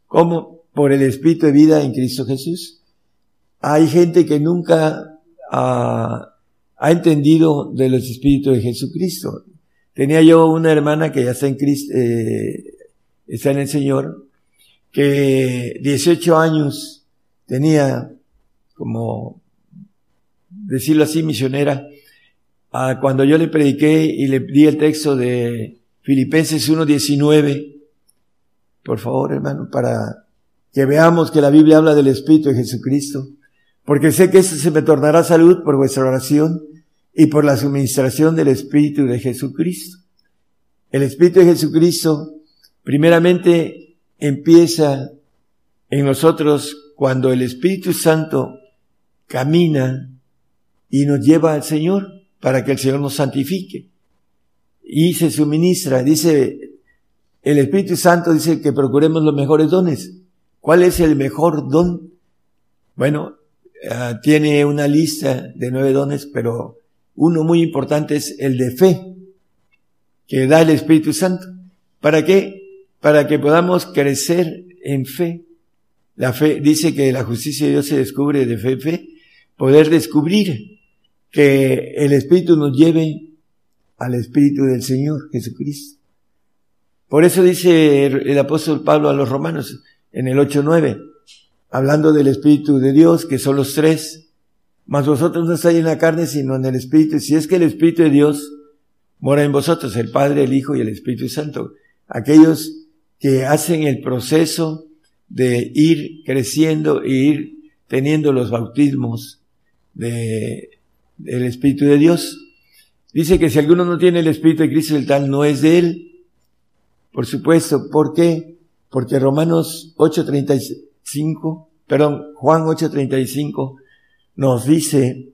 ¿Cómo? Por el Espíritu de vida en Cristo Jesús. Hay gente que nunca ha, ha entendido de los Espíritus de Jesucristo. Tenía yo una hermana que ya está en Cristo, eh, está en el Señor, que 18 años tenía como, decirlo así, misionera, cuando yo le prediqué y le di el texto de Filipenses 1.19, por favor hermano, para que veamos que la Biblia habla del Espíritu de Jesucristo, porque sé que eso se me tornará salud por vuestra oración y por la suministración del Espíritu de Jesucristo. El Espíritu de Jesucristo primeramente empieza en nosotros cuando el Espíritu Santo camina y nos lleva al Señor para que el Señor nos santifique. Y se suministra, dice, el Espíritu Santo dice que procuremos los mejores dones. ¿Cuál es el mejor don? Bueno, ah, tiene una lista de nueve dones, pero uno muy importante es el de fe, que da el Espíritu Santo. ¿Para qué? Para que podamos crecer en fe. La fe dice que la justicia de Dios se descubre de fe en fe. Poder descubrir que el Espíritu nos lleve al Espíritu del Señor Jesucristo. Por eso dice el apóstol Pablo a los romanos en el 8.9, hablando del Espíritu de Dios, que son los tres, mas vosotros no estáis en la carne, sino en el Espíritu. Si es que el Espíritu de Dios mora en vosotros, el Padre, el Hijo y el Espíritu Santo. Aquellos que hacen el proceso de ir creciendo e ir teniendo los bautismos de, del Espíritu de Dios. Dice que si alguno no tiene el Espíritu de Cristo, el tal no es de él. Por supuesto, ¿por qué? Porque Romanos 8:35, perdón, Juan 8:35 nos dice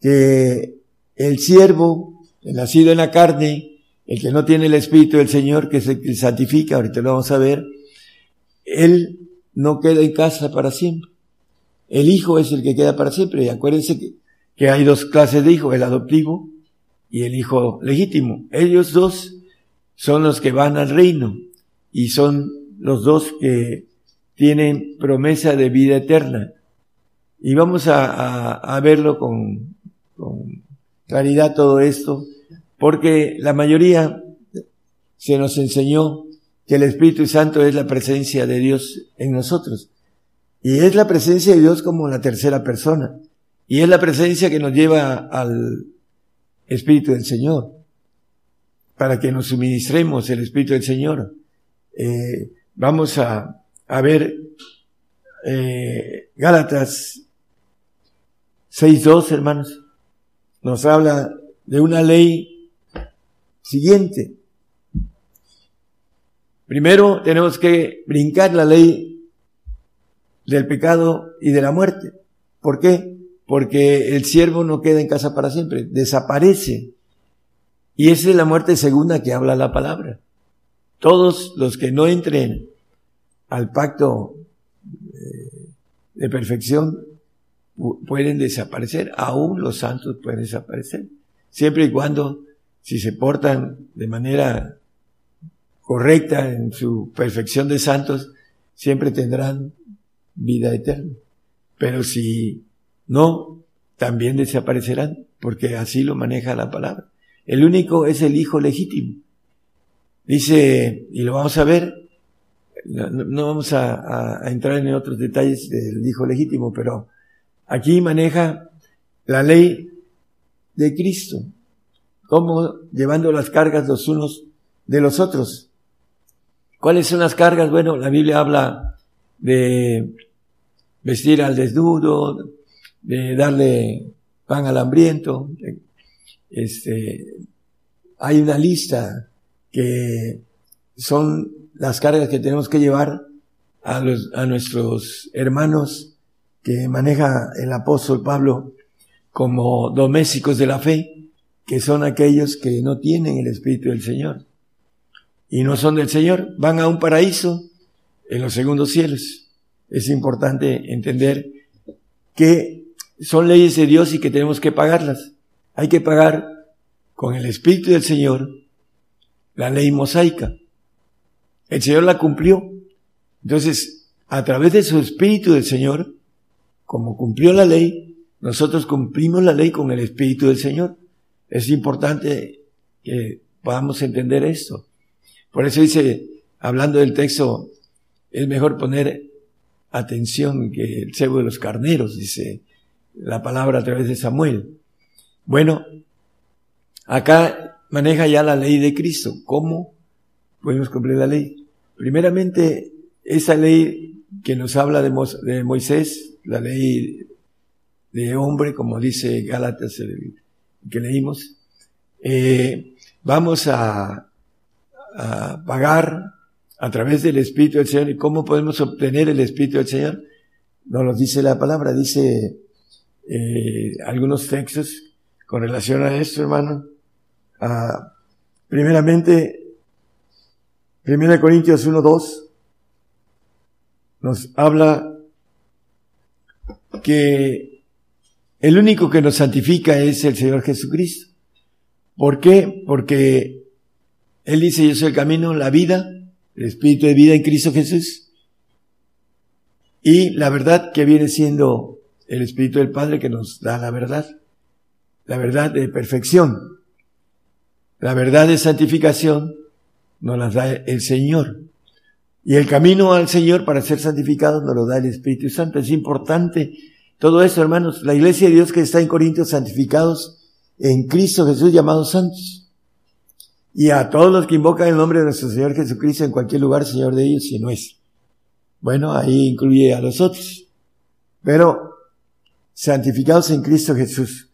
que el siervo, el nacido en la carne, el que no tiene el Espíritu del Señor, que se santifica, ahorita lo vamos a ver, él no queda en casa para siempre. El hijo es el que queda para siempre. Y acuérdense que, que hay dos clases de hijos, el adoptivo y el hijo legítimo. Ellos dos son los que van al reino y son los dos que tienen promesa de vida eterna. Y vamos a, verlo con, claridad todo esto, porque la mayoría se nos enseñó que el Espíritu Santo es la presencia de Dios en nosotros. Y es la presencia de Dios como la tercera persona. Y es la presencia que nos lleva al Espíritu del Señor. Para que nos suministremos el Espíritu del Señor. Eh, vamos a, a ver eh, Gálatas 6.2, hermanos, nos habla de una ley siguiente. Primero tenemos que brincar la ley del pecado y de la muerte. ¿Por qué? Porque el siervo no queda en casa para siempre, desaparece. Y esa es la muerte segunda que habla la palabra. Todos los que no entren al pacto eh, de perfección pueden desaparecer, aún los santos pueden desaparecer, siempre y cuando, si se portan de manera correcta en su perfección de santos, siempre tendrán vida eterna. Pero si no, también desaparecerán, porque así lo maneja la palabra. El único es el hijo legítimo. Dice, y lo vamos a ver, no, vamos a, entrar en otros detalles del hijo legítimo, pero Aquí maneja la ley de Cristo, como llevando las cargas los unos de los otros. ¿Cuáles son las cargas? Bueno, la Biblia habla de vestir al desnudo, de darle pan al hambriento. Este, hay una lista que son las cargas que tenemos que llevar a, los, a nuestros hermanos que maneja el apóstol Pablo como domésticos de la fe, que son aquellos que no tienen el Espíritu del Señor y no son del Señor, van a un paraíso en los segundos cielos. Es importante entender que son leyes de Dios y que tenemos que pagarlas. Hay que pagar con el Espíritu del Señor la ley mosaica. El Señor la cumplió. Entonces, a través de su Espíritu del Señor, como cumplió la ley, nosotros cumplimos la ley con el Espíritu del Señor. Es importante que podamos entender esto. Por eso dice, hablando del texto, es mejor poner atención que el cebo de los carneros, dice la palabra a través de Samuel. Bueno, acá maneja ya la ley de Cristo. ¿Cómo podemos cumplir la ley? Primeramente, esa ley que nos habla de, Moisés, la ley de hombre, como dice Gálatas que leímos, eh, vamos a, pagar a través del Espíritu del Señor. ¿Y cómo podemos obtener el Espíritu del Señor? No lo dice la palabra, dice eh, algunos textos con relación a esto, hermano. Ah, primeramente, 1 Corintios 1, 2 nos habla que el único que nos santifica es el Señor Jesucristo. ¿Por qué? Porque Él dice, yo soy el camino, la vida, el Espíritu de vida en Cristo Jesús. Y la verdad que viene siendo el Espíritu del Padre que nos da la verdad. La verdad de perfección. La verdad de santificación nos la da el Señor. Y el camino al Señor para ser santificado nos lo da el Espíritu Santo. Es importante todo eso, hermanos. La iglesia de Dios que está en Corintios, santificados en Cristo Jesús, llamados santos. Y a todos los que invocan el nombre de nuestro Señor Jesucristo en cualquier lugar, Señor de ellos, si no es. Bueno, ahí incluye a los otros. Pero santificados en Cristo Jesús.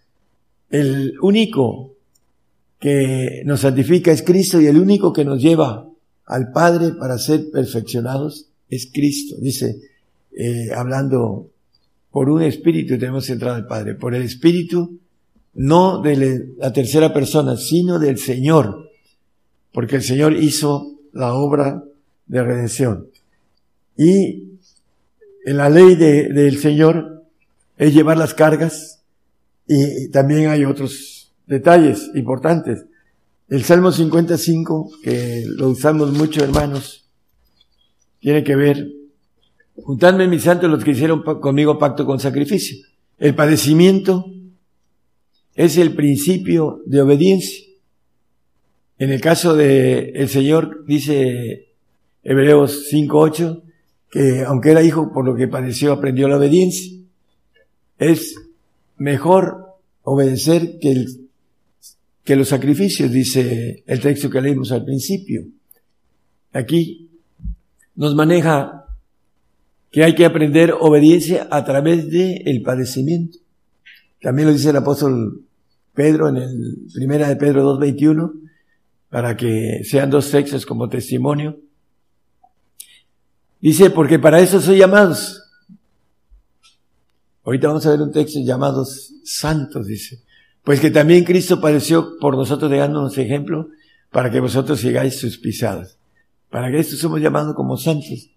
El único que nos santifica es Cristo y el único que nos lleva al Padre para ser perfeccionados es Cristo. Dice, eh, hablando por un espíritu tenemos entrada al Padre, por el espíritu no de la tercera persona, sino del Señor, porque el Señor hizo la obra de redención. Y en la ley del Señor es llevar las cargas y también hay otros detalles importantes. El Salmo 55, que lo usamos mucho, hermanos, tiene que ver, juntadme mis santos los que hicieron conmigo pacto con sacrificio. El padecimiento es el principio de obediencia. En el caso de el Señor, dice Hebreos 5.8, que aunque era hijo, por lo que padeció, aprendió la obediencia. Es mejor obedecer que el que los sacrificios, dice el texto que leímos al principio. Aquí nos maneja que hay que aprender obediencia a través del el padecimiento. También lo dice el apóstol Pedro en el primera de Pedro 2.21, para que sean dos textos como testimonio. Dice, porque para eso soy llamados. Ahorita vamos a ver un texto llamados santos, dice. Pues que también Cristo padeció por nosotros dejándonos ejemplo para que vosotros sigáis sus pisadas. Para que esto somos llamados como santos.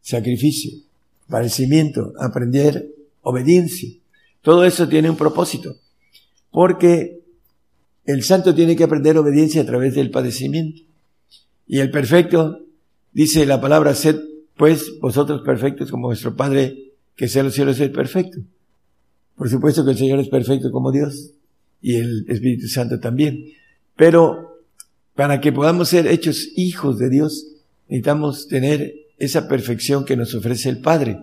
Sacrificio, padecimiento, aprender obediencia. Todo eso tiene un propósito. Porque el santo tiene que aprender obediencia a través del padecimiento. Y el perfecto, dice la palabra, sed pues vosotros perfectos como vuestro Padre que sea los cielos es perfecto. Por supuesto que el Señor es perfecto como Dios y el Espíritu Santo también. Pero para que podamos ser hechos hijos de Dios, necesitamos tener esa perfección que nos ofrece el Padre,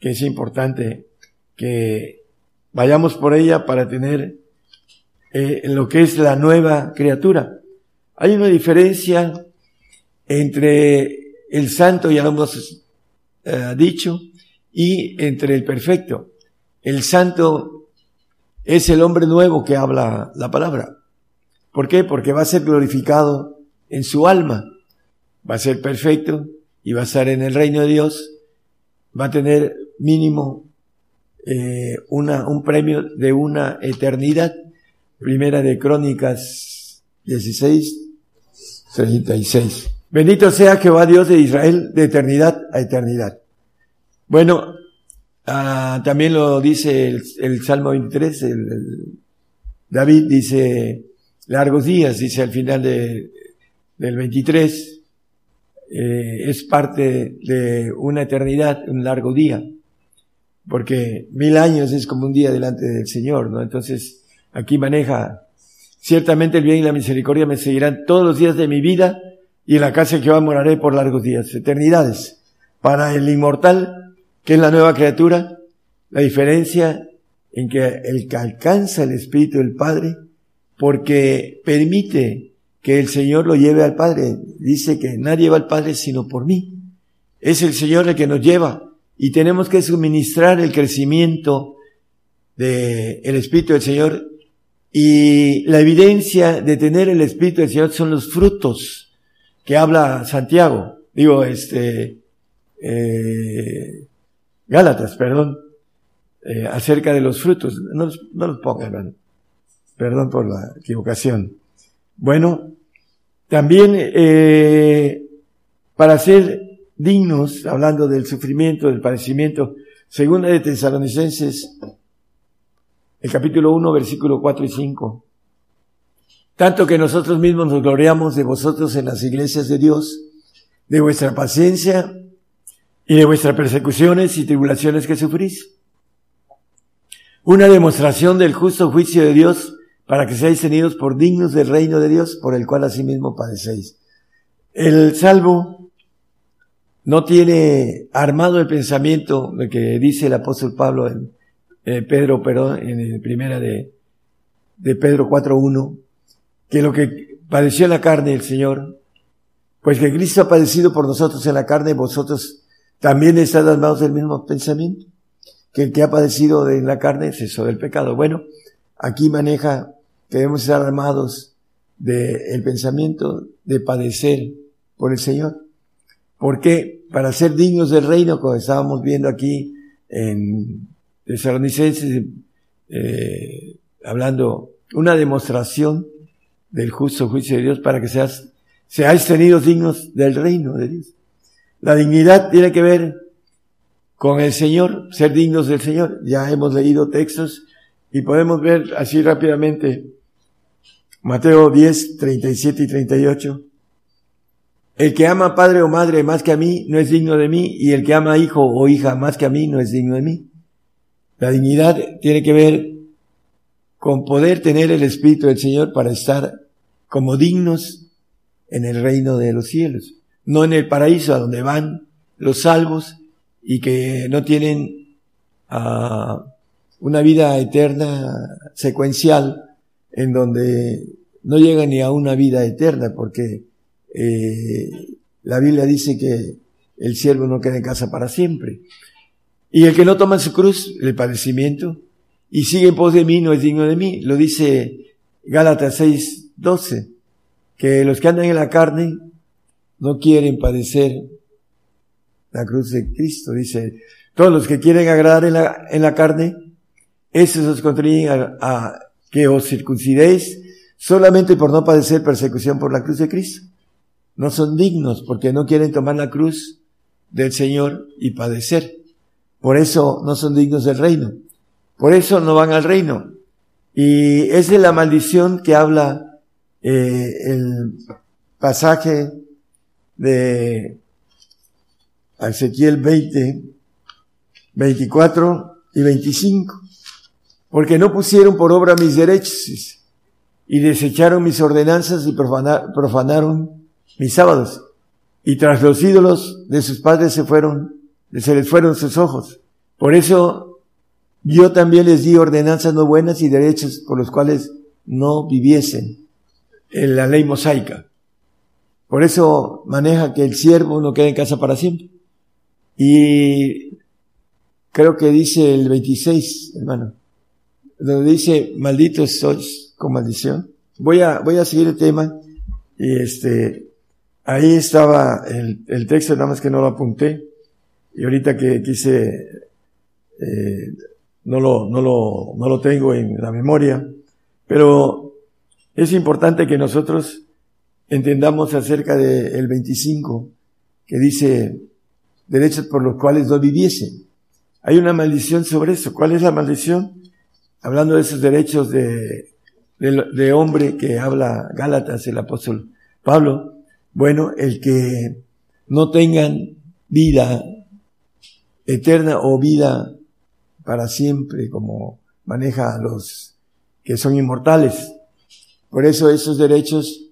que es importante que vayamos por ella para tener eh, lo que es la nueva criatura. Hay una diferencia entre el santo, ya lo hemos eh, dicho, y entre el perfecto. El santo es el hombre nuevo que habla la palabra. ¿Por qué? Porque va a ser glorificado en su alma, va a ser perfecto y va a estar en el reino de Dios, va a tener mínimo eh, una, un premio de una eternidad. Primera de Crónicas 16, 36. Bendito sea Jehová Dios de Israel de eternidad a eternidad. Bueno, Ah, también lo dice el, Salmo 23, el, David dice largos días, dice al final de, del 23, eh, es parte de una eternidad, un largo día, porque mil años es como un día delante del Señor, ¿no? Entonces, aquí maneja, ciertamente el bien y la misericordia me seguirán todos los días de mi vida y en la casa que Jehová moraré por largos días, eternidades. Para el inmortal, ¿Qué es la nueva criatura? La diferencia en que el que alcanza el Espíritu del Padre, porque permite que el Señor lo lleve al Padre. Dice que nadie va al Padre sino por mí. Es el Señor el que nos lleva y tenemos que suministrar el crecimiento del el Espíritu del Señor y la evidencia de tener el Espíritu del Señor son los frutos que habla Santiago, digo, este, eh, Gálatas, perdón, eh, acerca de los frutos. No los, no los Perdón por la equivocación. Bueno, también eh, para ser dignos, hablando del sufrimiento, del padecimiento, segunda de Tesalonicenses, el capítulo 1, versículo 4 y 5. Tanto que nosotros mismos nos gloriamos de vosotros en las iglesias de Dios, de vuestra paciencia y de vuestras persecuciones y tribulaciones que sufrís. Una demostración del justo juicio de Dios para que seáis tenidos por dignos del reino de Dios, por el cual asimismo padecéis. El salvo no tiene armado el pensamiento de que dice el apóstol Pablo en eh, Pedro, perdón, en primera de, de Pedro 4.1, que lo que padeció en la carne el Señor, pues que Cristo ha padecido por nosotros en la carne, vosotros también estáis armados del mismo pensamiento, que el que ha padecido en la carne es eso del pecado. Bueno, aquí maneja que debemos estar armados del pensamiento de padecer por el Señor. ¿Por qué? Para ser dignos del reino, como estábamos viendo aquí en Tesalonicenses, eh, hablando una demostración del justo juicio de Dios para que seas, seáis tenidos dignos del reino de Dios. La dignidad tiene que ver con el Señor, ser dignos del Señor. Ya hemos leído textos y podemos ver así rápidamente Mateo 10, 37 y 38. El que ama padre o madre más que a mí no es digno de mí y el que ama hijo o hija más que a mí no es digno de mí. La dignidad tiene que ver con poder tener el Espíritu del Señor para estar como dignos en el reino de los cielos, no en el paraíso a donde van los salvos y que no tienen ah, una vida eterna secuencial en donde no llegan ni a una vida eterna porque eh, la Biblia dice que el siervo no queda en casa para siempre. Y el que no toma su cruz, el padecimiento, y sigue en pos de mí, no es digno de mí. Lo dice Gálatas 6, 12, que los que andan en la carne no quieren padecer la cruz de Cristo. Dice, todos los que quieren agradar en la, en la carne, esos os contribuyen a, a que os circuncidéis solamente por no padecer persecución por la cruz de Cristo. No son dignos porque no quieren tomar la cruz del Señor y padecer. Por eso no son dignos del reino. Por eso no van al reino. Y es la maldición que habla eh, el pasaje de Ezequiel 20, 24 y 25. Porque no pusieron por obra mis derechos y desecharon mis ordenanzas y profanaron mis sábados. Y tras los ídolos de sus padres se fueron se les fueron sus ojos. Por eso yo también les di ordenanzas no buenas y derechos por los cuales no viviesen en la ley mosaica. Por eso maneja que el siervo no quede en casa para siempre. Y creo que dice el 26, hermano, donde dice, malditos sois con maldición. Voy a, voy a seguir el tema y este, ahí estaba el, el texto, nada más que no lo apunté. Y ahorita que quise, eh, no, lo, no, lo, no lo tengo en la memoria, pero es importante que nosotros entendamos acerca del 25, que dice derechos por los cuales no viviesen. Hay una maldición sobre eso. ¿Cuál es la maldición? Hablando de esos derechos de, de, de hombre que habla Gálatas, el apóstol Pablo. Bueno, el que no tengan vida eterna o vida para siempre, como maneja a los que son inmortales. Por eso esos derechos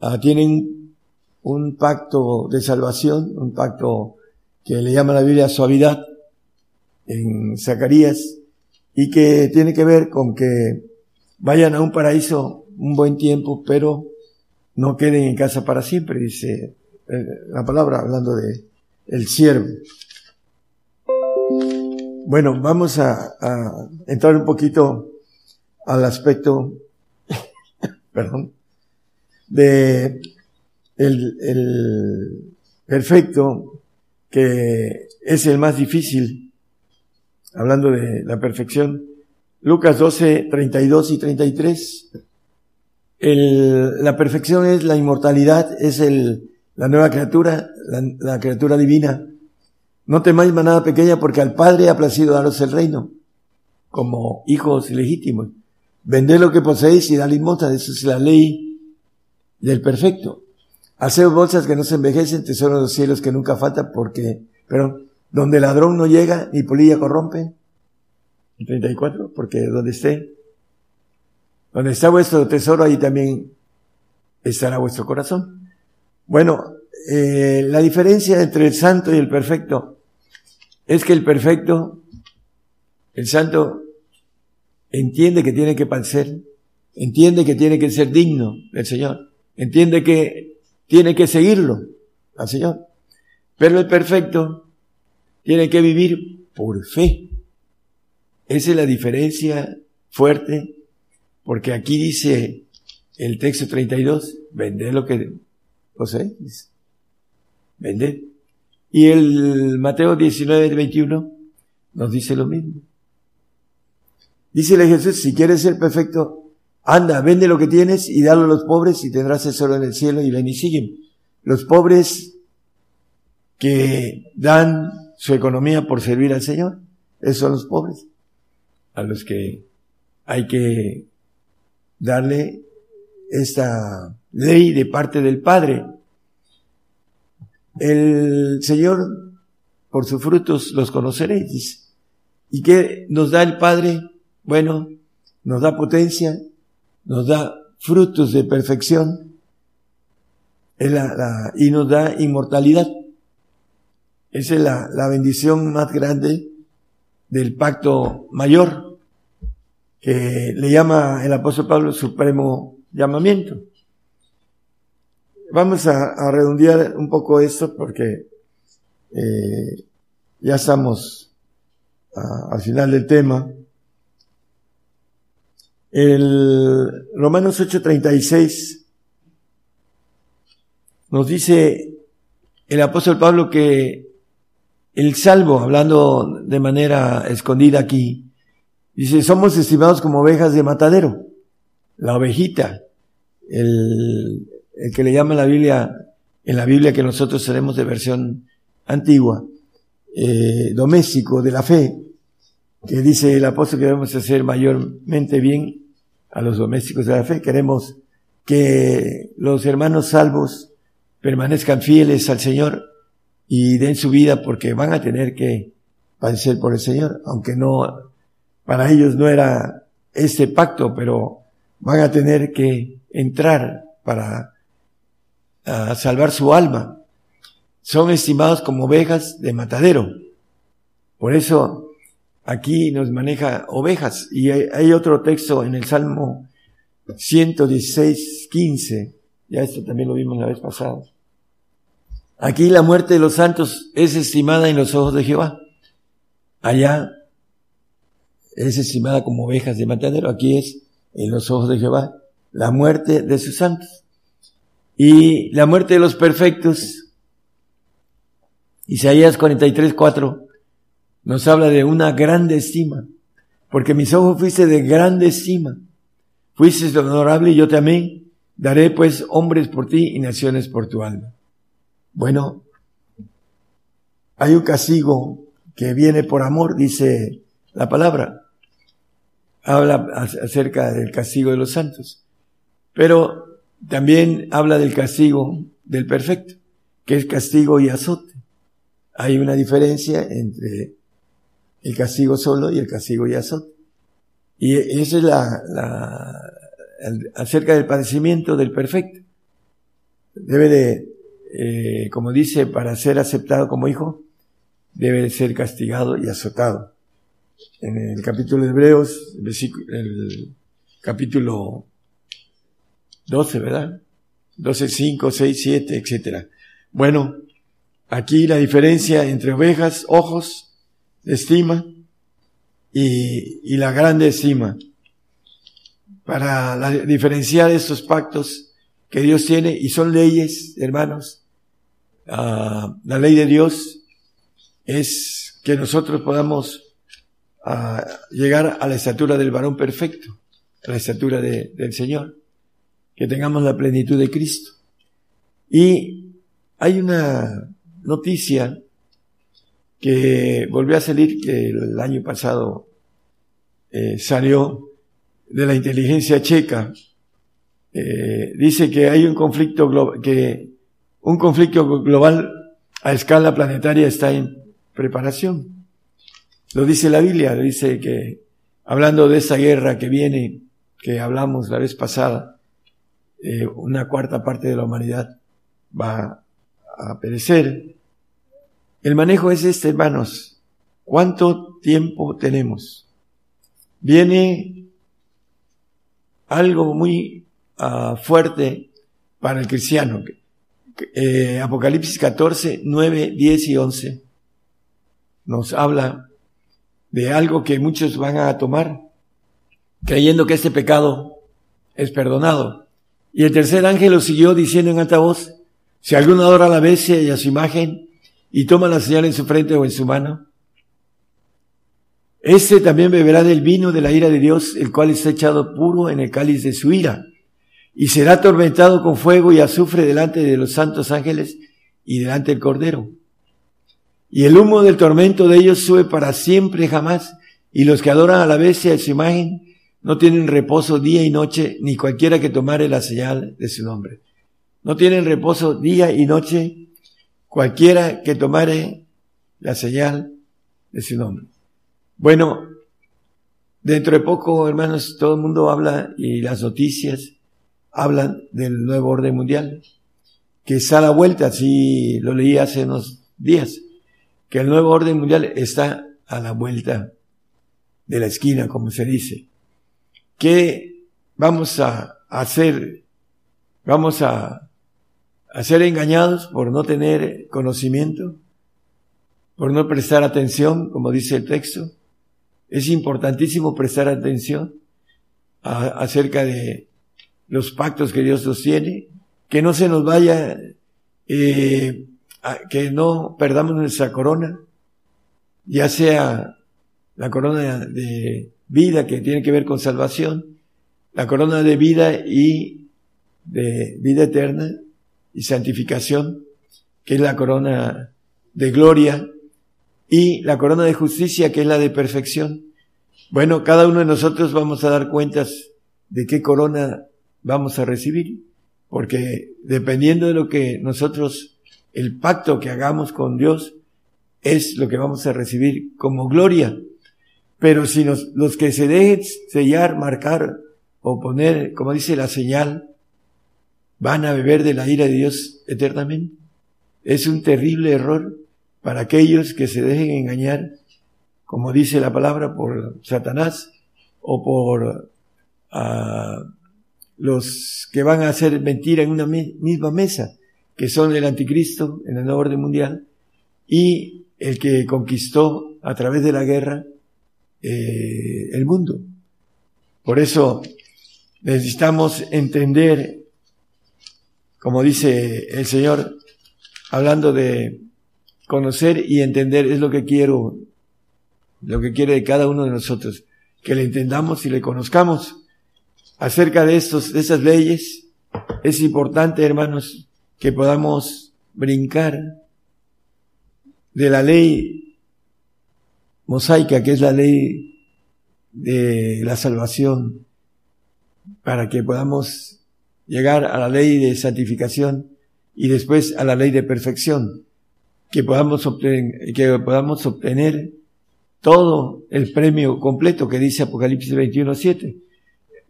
ah, tienen un pacto de salvación, un pacto que le llama la Biblia suavidad en Zacarías, y que tiene que ver con que vayan a un paraíso un buen tiempo, pero no queden en casa para siempre, dice eh, la palabra hablando de el siervo. Bueno, vamos a, entrar un poquito al aspecto, perdón, de el, el perfecto, que es el más difícil, hablando de la perfección, Lucas 12, 32 y 33. El, la perfección es la inmortalidad, es el, la nueva criatura, la, la criatura divina. No temáis manada pequeña porque al Padre ha placido daros el reino, como hijos legítimos. Vended lo que poseéis y dale limosna, eso es la ley del perfecto. Hacer bolsas que no se envejecen, tesoro de los cielos que nunca falta, porque, pero donde ladrón no llega ni polilla corrompe, 34, porque donde esté, donde está vuestro tesoro, ahí también estará vuestro corazón. Bueno, eh, la diferencia entre el santo y el perfecto es que el perfecto, el santo, entiende que tiene que padecer, entiende que tiene que ser digno del Señor, entiende que tiene que seguirlo al Señor. Pero el perfecto tiene que vivir por fe. Esa es la diferencia fuerte, porque aquí dice el texto 32, vende lo que posees. Vende. Y el Mateo 19, 21 nos dice lo mismo. Dícele Jesús, si quieres ser perfecto, anda, vende lo que tienes y dalo a los pobres y tendrás tesoro en el cielo y ven y siguen. Los pobres que dan su economía por servir al Señor, esos son los pobres a los que hay que darle esta ley de parte del Padre. El Señor, por sus frutos los conoceréis. ¿Y qué nos da el Padre? Bueno, nos da potencia, nos da frutos de perfección y nos da inmortalidad. Esa es la, la bendición más grande del pacto mayor que le llama el apóstol Pablo supremo llamamiento. Vamos a, redondear un poco esto porque eh, ya estamos al final del tema. El Romanos 8:36 nos dice el apóstol Pablo que el salvo, hablando de manera escondida aquí, Dice, somos estimados como ovejas de matadero. La ovejita, el, el que le llama la Biblia, en la Biblia que nosotros tenemos de versión antigua, eh, doméstico de la fe, que dice el apóstol que debemos hacer mayormente bien a los domésticos de la fe. Queremos que los hermanos salvos permanezcan fieles al Señor y den su vida porque van a tener que padecer por el Señor, aunque no para ellos no era este pacto, pero van a tener que entrar para salvar su alma. Son estimados como ovejas de matadero. Por eso aquí nos maneja ovejas. Y hay, otro texto en el Salmo 116, 15. Ya esto también lo vimos la vez pasada. Aquí la muerte de los santos es estimada en los ojos de Jehová. Allá es estimada como ovejas de matadero. Aquí es, en los ojos de Jehová, la muerte de sus santos. Y la muerte de los perfectos, Isaías 43, 4, nos habla de una grande estima, porque mis ojos fuiste de grande estima, fuiste honorable y yo amé, daré pues hombres por ti y naciones por tu alma. Bueno, hay un castigo que viene por amor, dice la palabra. Habla acerca del castigo de los santos, pero también habla del castigo del perfecto, que es castigo y azote. Hay una diferencia entre el castigo solo y el castigo y azote. Y eso es la, la acerca del padecimiento del perfecto. Debe de, eh, como dice, para ser aceptado como hijo, debe de ser castigado y azotado en el capítulo de Hebreos, el capítulo 12, ¿verdad? 12, 5, 6, 7, etcétera. Bueno, aquí la diferencia entre ovejas, ojos, estima y, y la grande estima. Para diferenciar estos pactos que Dios tiene y son leyes, hermanos. Ah, la ley de Dios es que nosotros podamos ah, llegar a la estatura del varón perfecto, a la estatura del Señor, que tengamos la plenitud de Cristo. Y hay una noticia que volvió a salir, que el año pasado eh, salió de la inteligencia checa, eh, dice que hay un conflicto global, que un conflicto global a escala planetaria está en preparación. Lo dice la Biblia, dice que hablando de esa guerra que viene, que hablamos la vez pasada, eh, una cuarta parte de la humanidad va a perecer. El manejo es este, hermanos. ¿Cuánto tiempo tenemos? Viene algo muy Ah, fuerte para el cristiano. Eh, Apocalipsis 14, 9, 10 y 11 nos habla de algo que muchos van a tomar, creyendo que este pecado es perdonado. Y el tercer ángel lo siguió diciendo en alta voz, si alguno adora a la bestia y a su imagen y toma la señal en su frente o en su mano, este también beberá del vino de la ira de Dios, el cual está echado puro en el cáliz de su ira y será atormentado con fuego y azufre delante de los santos ángeles y delante del Cordero. Y el humo del tormento de ellos sube para siempre jamás, y los que adoran a la bestia de su imagen no tienen reposo día y noche, ni cualquiera que tomare la señal de su nombre. No tienen reposo día y noche cualquiera que tomare la señal de su nombre. Bueno, dentro de poco, hermanos, todo el mundo habla y las noticias hablan del nuevo orden mundial, que está a la vuelta, así lo leí hace unos días, que el nuevo orden mundial está a la vuelta de la esquina, como se dice. ¿Qué vamos a hacer? Vamos a, a ser engañados por no tener conocimiento, por no prestar atención, como dice el texto. Es importantísimo prestar atención acerca de los pactos que Dios sostiene, que no se nos vaya, eh, que no perdamos nuestra corona, ya sea la corona de vida que tiene que ver con salvación, la corona de vida y de vida eterna y santificación, que es la corona de gloria, y la corona de justicia, que es la de perfección. Bueno, cada uno de nosotros vamos a dar cuentas de qué corona vamos a recibir, porque dependiendo de lo que nosotros, el pacto que hagamos con Dios, es lo que vamos a recibir como gloria. Pero si los que se dejen sellar, marcar o poner, como dice la señal, van a beber de la ira de Dios eternamente. Es un terrible error para aquellos que se dejen engañar, como dice la palabra, por Satanás o por uh, los que van a hacer mentira en una misma mesa, que son el anticristo en el nuevo orden mundial y el que conquistó a través de la guerra eh, el mundo. Por eso necesitamos entender, como dice el Señor, hablando de conocer y entender, es lo que quiero, lo que quiere de cada uno de nosotros, que le entendamos y le conozcamos acerca de estos, de esas leyes, es importante, hermanos, que podamos brincar de la ley mosaica, que es la ley de la salvación, para que podamos llegar a la ley de santificación y después a la ley de perfección, que podamos obtener, que podamos obtener todo el premio completo que dice Apocalipsis 21.7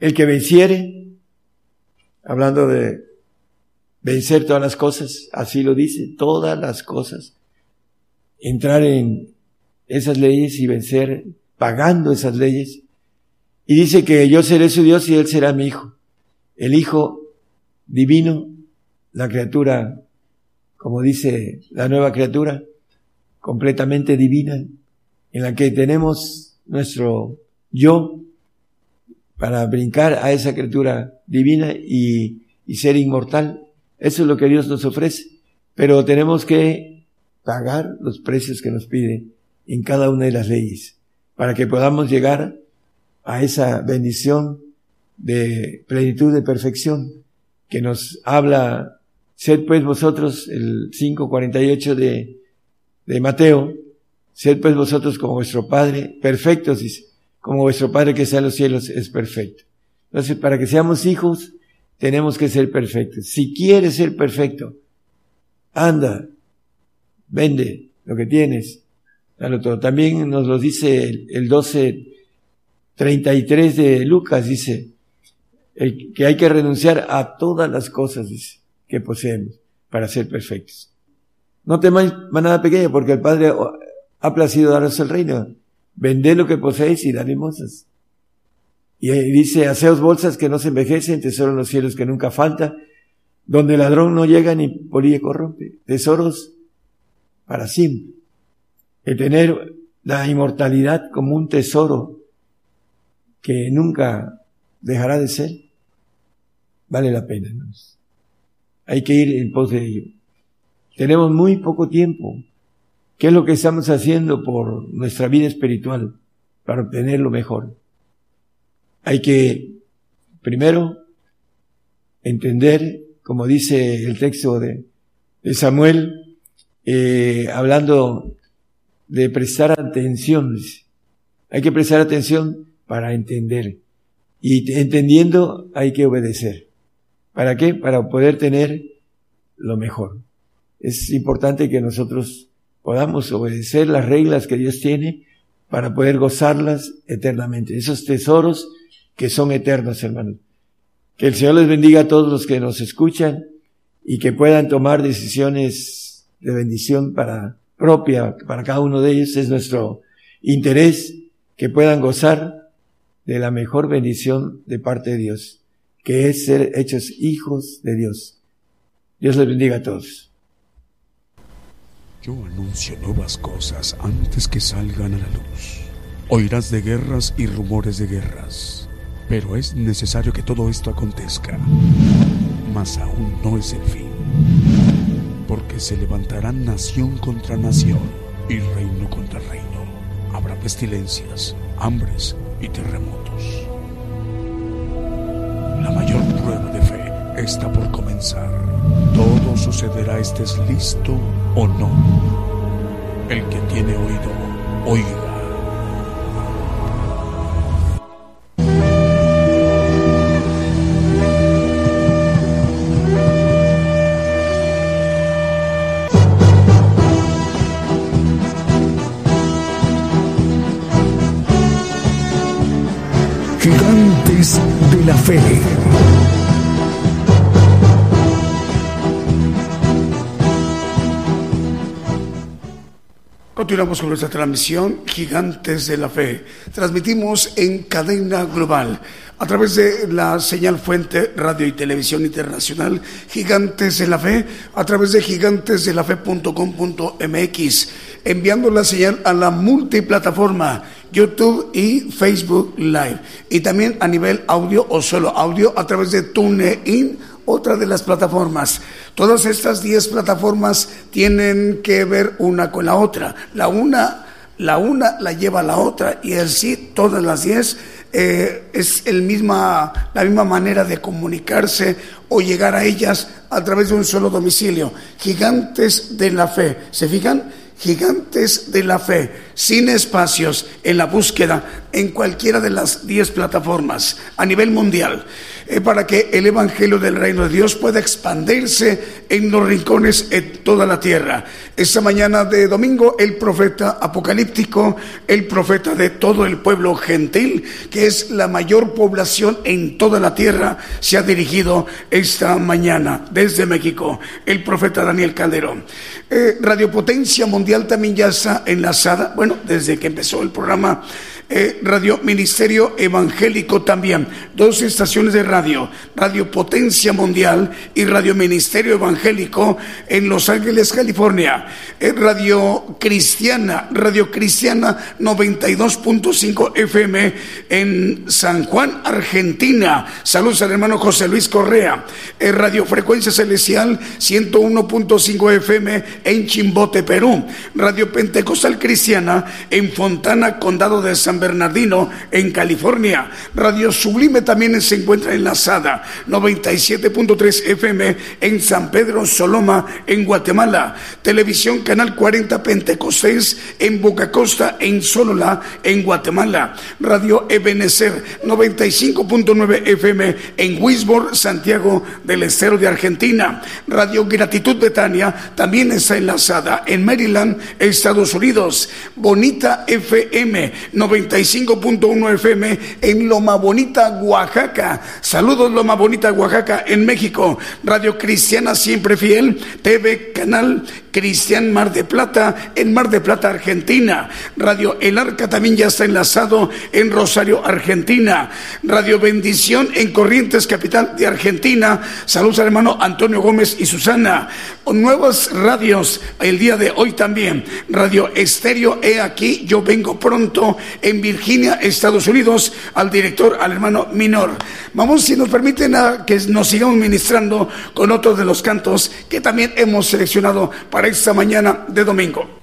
el que venciere, hablando de vencer todas las cosas, así lo dice, todas las cosas, entrar en esas leyes y vencer pagando esas leyes. Y dice que yo seré su Dios y él será mi hijo. El hijo divino, la criatura, como dice la nueva criatura, completamente divina, en la que tenemos nuestro yo para brincar a esa criatura divina y ser inmortal. Eso es lo que Dios nos ofrece. Pero tenemos que pagar los precios que nos pide en cada una de las leyes para que podamos llegar a esa bendición de plenitud de perfección que nos habla, sed pues vosotros, el 5.48 de, de Mateo, sed pues vosotros como vuestro Padre, perfectos, como vuestro Padre que está en los cielos es perfecto. Entonces, para que seamos hijos, tenemos que ser perfectos. Si quieres ser perfecto, anda, vende lo que tienes, todo. También nos lo dice el, el 12.33 de Lucas, dice, que hay que renunciar a todas las cosas, que poseemos para ser perfectos. No temáis manada pequeña, porque el Padre ha placido daros el reino. Vended lo que poseéis y limosnas. Y dice, haceos bolsas que no se envejecen, tesoro en los cielos que nunca falta, donde el ladrón no llega ni polilla corrompe. Tesoros para siempre. El tener la inmortalidad como un tesoro que nunca dejará de ser, vale la pena. Hay que ir en pos de ello. Tenemos muy poco tiempo. ¿Qué es lo que estamos haciendo por nuestra vida espiritual para obtener lo mejor? Hay que, primero, entender, como dice el texto de, Samuel, eh, hablando de prestar atención. Hay que prestar atención para entender. Y entendiendo hay que obedecer. ¿Para qué? Para poder tener lo mejor. Es importante que nosotros podamos obedecer las reglas que Dios tiene para poder gozarlas eternamente. Esos tesoros que son eternos, hermanos. Que el Señor les bendiga a todos los que nos escuchan y que puedan tomar decisiones de bendición para propia para cada uno de ellos. Es nuestro interés que puedan gozar de la mejor bendición de parte de Dios, que es ser hechos hijos de Dios. Dios les bendiga a todos. Yo anuncio nuevas cosas antes que salgan a la luz. Oirás de guerras y rumores de guerras pero es necesario que todo esto acontezca. Mas aún no es el fin. Porque se levantarán nación contra nación y reino contra reino. Habrá pestilencias, hambres y terremotos. La mayor prueba de fe está por comenzar. Todo sucederá estés listo o no. El que tiene oído, oiga. fe Continuamos con nuestra transmisión Gigantes de la Fe. Transmitimos en cadena global a través de la señal fuente Radio y Televisión Internacional Gigantes de la Fe, a través de gigantesdelafe.com.mx, enviando la señal a la multiplataforma YouTube y Facebook Live. Y también a nivel audio o solo audio a través de TuneIn otra de las plataformas. Todas estas 10 plataformas tienen que ver una con la otra. La una, la una la lleva a la otra y así todas las 10 eh, es el misma, la misma manera de comunicarse o llegar a ellas a través de un solo domicilio. Gigantes de la fe. ¿Se fijan? Gigantes de la fe, sin espacios en la búsqueda en cualquiera de las 10 plataformas a nivel mundial. Para que el Evangelio del Reino de Dios pueda expandirse en los rincones de toda la tierra. Esta mañana de domingo, el profeta apocalíptico, el profeta de todo el pueblo gentil, que es la mayor población en toda la tierra, se ha dirigido esta mañana desde México, el profeta Daniel Calderón. Eh, Radio Potencia Mundial también ya está enlazada, bueno, desde que empezó el programa eh, Radio Ministerio Evangélico también, dos estaciones de radio, Radio Potencia Mundial y Radio Ministerio Evangélico en Los Ángeles, California, eh, Radio Cristiana, Radio Cristiana 92.5 FM en San Juan, Argentina. Saludos al hermano José Luis Correa, eh, Radio Frecuencia Celestial 101.5 FM en Chimbote, Perú, Radio Pentecostal Cristiana en Fontana, Condado de San Bernardino, en California. Radio Sublime también se encuentra enlazada, 97.3 FM en San Pedro Soloma, en Guatemala. Televisión Canal 40 Pentecostés en Boca Costa, en Solola, en Guatemala. Radio Ebenecer, 95.9 FM en Wisborne, Santiago del Estero de Argentina. Radio Gratitud Betania también está enlazada en Maryland, Estados Unidos. Bonita FM 95.1 FM en Loma Bonita, Oaxaca. Saludos Loma Bonita, Oaxaca en México. Radio Cristiana Siempre Fiel, TV Canal Cristian Mar de Plata en Mar de Plata, Argentina. Radio El Arca también ya está enlazado en Rosario, Argentina. Radio Bendición en Corrientes, capital de Argentina. Saludos al hermano Antonio Gómez y Susana. Nuevas radios el día de hoy también. Radio Estéreo He aquí, yo vengo pronto en Virginia, Estados Unidos, al director, al hermano Minor. Vamos, si nos permiten, a que nos sigamos ministrando con otros de los cantos que también hemos seleccionado para esta mañana de domingo.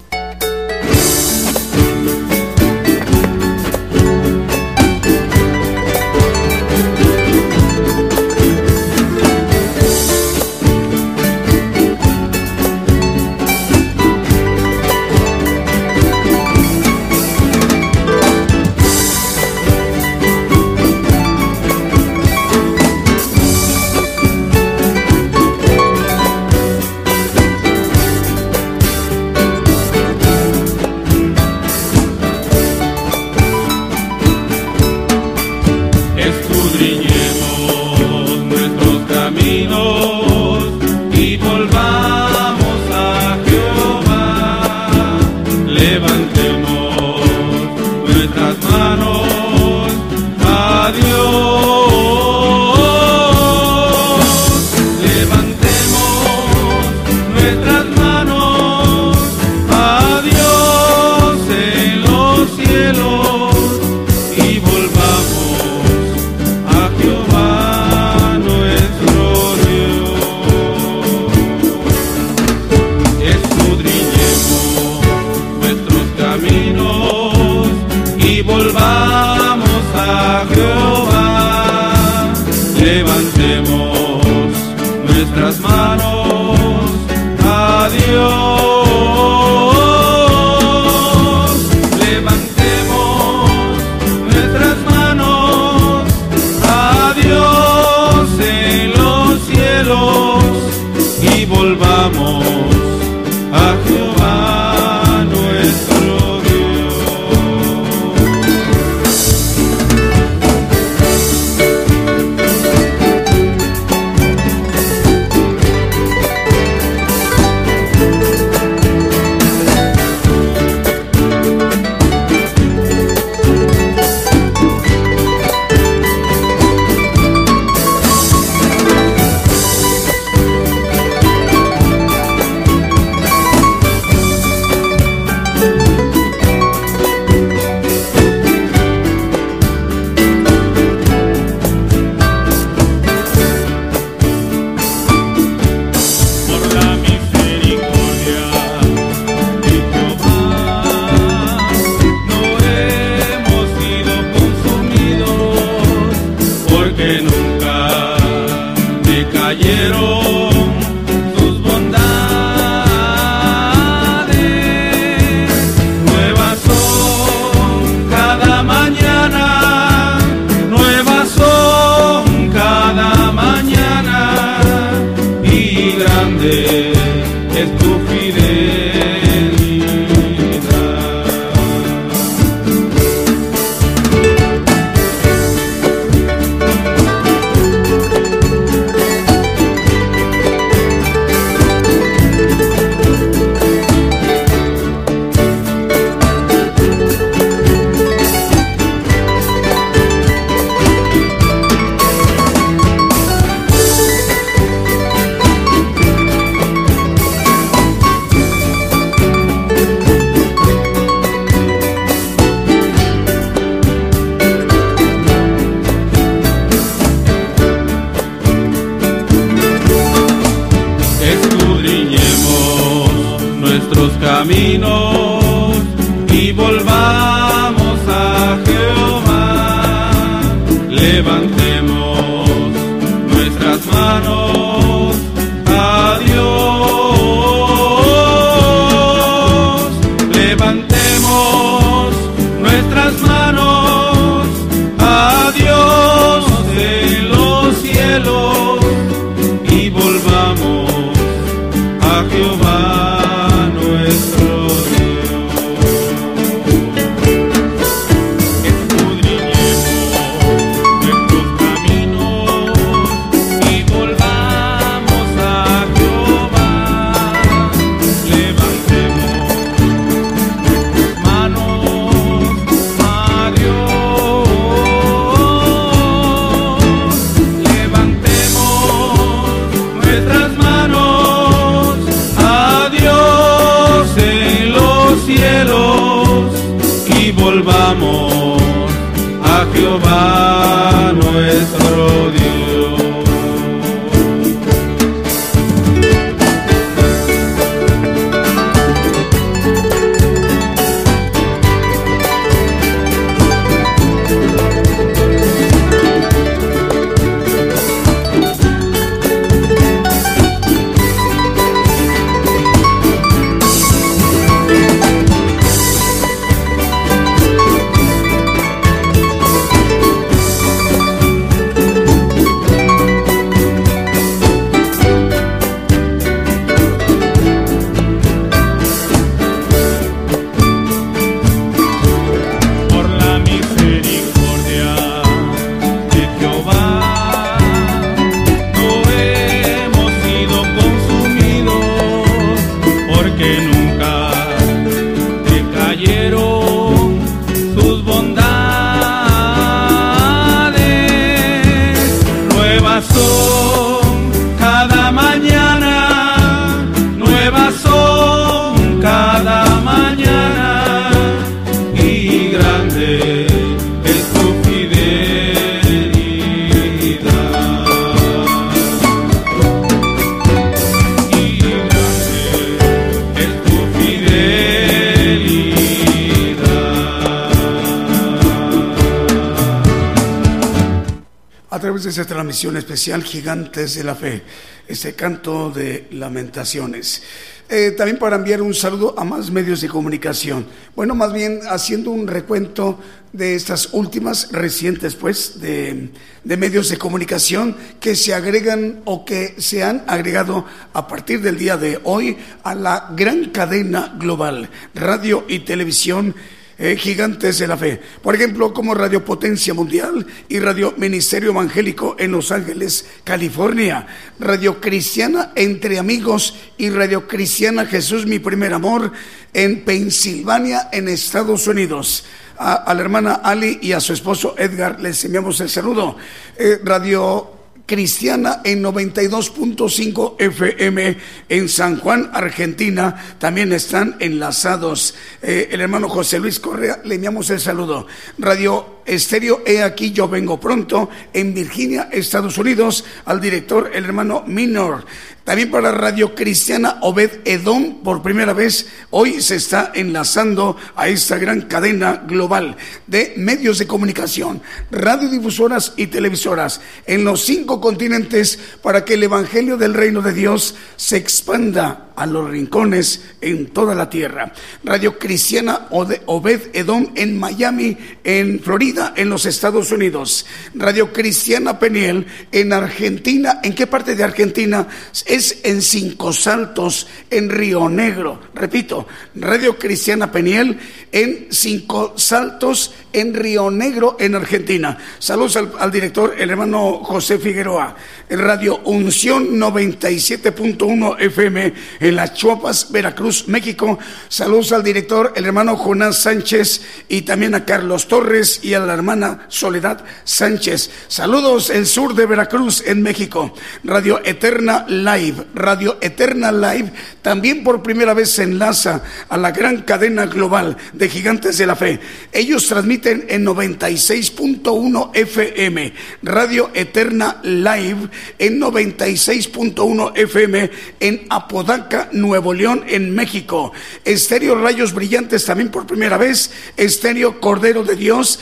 Especial Gigantes de la Fe, este canto de lamentaciones. Eh, también para enviar un saludo a más medios de comunicación. Bueno, más bien haciendo un recuento de estas últimas recientes, pues, de, de medios de comunicación que se agregan o que se han agregado a partir del día de hoy a la gran cadena global, radio y televisión eh, gigantes de la fe. Por ejemplo, como Radio Potencia Mundial y Radio Ministerio Evangélico en Los Ángeles, California. Radio Cristiana Entre Amigos y Radio Cristiana Jesús Mi Primer Amor en Pensilvania, en Estados Unidos. A, la hermana Ali y a su esposo Edgar les enviamos el saludo. Eh, Radio Cristiana en 92.5 FM en San Juan, Argentina. También están enlazados. Eh, el hermano José Luis Correa, le enviamos el saludo. Radio Estéreo, he aquí, yo vengo pronto en Virginia, Estados Unidos, al director, el hermano Minor. También para Radio Cristiana Obed Edom, por primera vez, hoy se está enlazando a esta gran cadena global de medios de comunicación, radiodifusoras y televisoras en los cinco continentes para que el Evangelio del Reino de Dios se expanda a los rincones en toda la tierra. Radio Cristiana Obed Edom en Miami, en Florida, en los Estados Unidos. Radio Cristiana Peniel en Argentina. ¿En qué parte de Argentina? Es en Cinco Saltos, en Río Negro. Repito, Radio Cristiana Peniel en Cinco Saltos, en Río Negro, en Argentina. Saludos al, director, el hermano José Figueroa. En Radio Unción 97.1 FM en Las Chuapas, Veracruz, México. Saludos al director, el hermano Jonás Sánchez y también a Carlos Torres y a la hermana Soledad Sánchez. Saludos el sur de Veracruz en México. Radio Eterna Live, Radio Eterna Live también por primera vez se enlaza a la gran cadena global de gigantes de la fe. Ellos transmiten en 96.1 FM, Radio Eterna Live en 96.1 FM en Apodaca, Nuevo León, en México. Estéreo Rayos Brillantes también por primera vez, Estéreo Cordero de Dios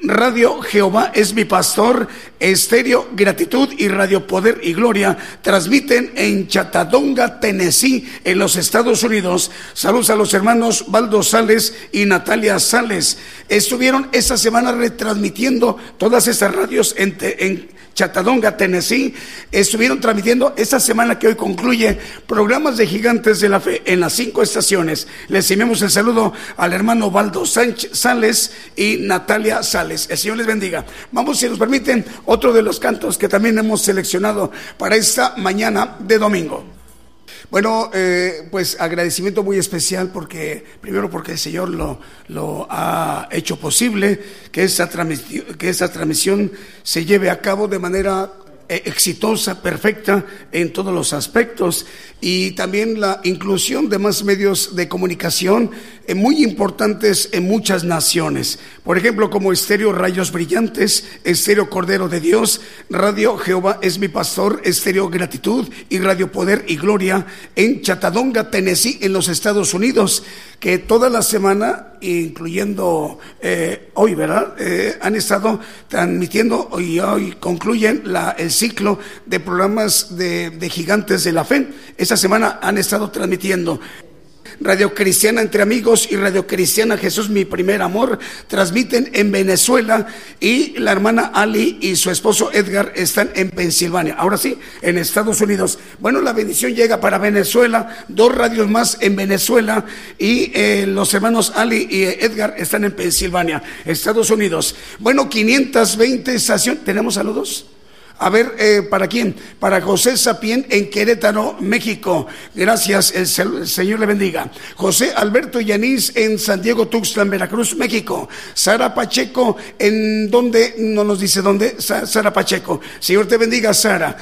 Radio Jehová es mi pastor, Estéreo Gratitud y Radio Poder y Gloria transmiten en Chatadonga, Tennessee, en los Estados Unidos. Saludos a los hermanos Baldo Sales y Natalia Sales. Estuvieron esta semana retransmitiendo todas estas radios en, en Chatadonga, Tennessee, estuvieron transmitiendo esta semana que hoy concluye programas de Gigantes de la Fe en las cinco estaciones. Les enviamos el saludo al hermano Baldo Sánchez Sales y Natalia Sales. El Señor les bendiga. Vamos, si nos permiten, otro de los cantos que también hemos seleccionado para esta mañana de domingo. Bueno, eh, pues agradecimiento muy especial porque, primero porque el Señor lo, lo ha hecho posible, que esta, que esta transmisión se lleve a cabo de manera exitosa, perfecta en todos los aspectos y también la inclusión de más medios de comunicación eh, muy importantes en muchas naciones. Por ejemplo, como Estéreo Rayos Brillantes, Estéreo Cordero de Dios, Radio Jehová es mi pastor, Estéreo Gratitud y Radio Poder y Gloria en Chatadonga, Tennessee, en los Estados Unidos, que toda la semana, incluyendo eh, hoy, ¿verdad? Eh, han estado transmitiendo y hoy concluyen la, ciclo de programas de, gigantes de la fe. Esta semana han estado transmitiendo Radio Cristiana Entre Amigos y Radio Cristiana Jesús Mi Primer Amor transmiten en Venezuela y la hermana Ali y su esposo Edgar están en Pensilvania. Ahora sí, en Estados Unidos. Bueno, la bendición llega para Venezuela, dos radios más en Venezuela y eh, los hermanos Ali y Edgar están en Pensilvania, Estados Unidos. Bueno, 520 estaciones. ¿Tenemos saludos? A ver, eh, ¿para quién? Para José Sapien en Querétaro, México. Gracias, el, Señor le bendiga. José Alberto Yanis en San Diego, Tuxtlan, Veracruz, México. Sara Pacheco, ¿en dónde? No nos dice dónde. Sara Pacheco. Señor te bendiga, Sara.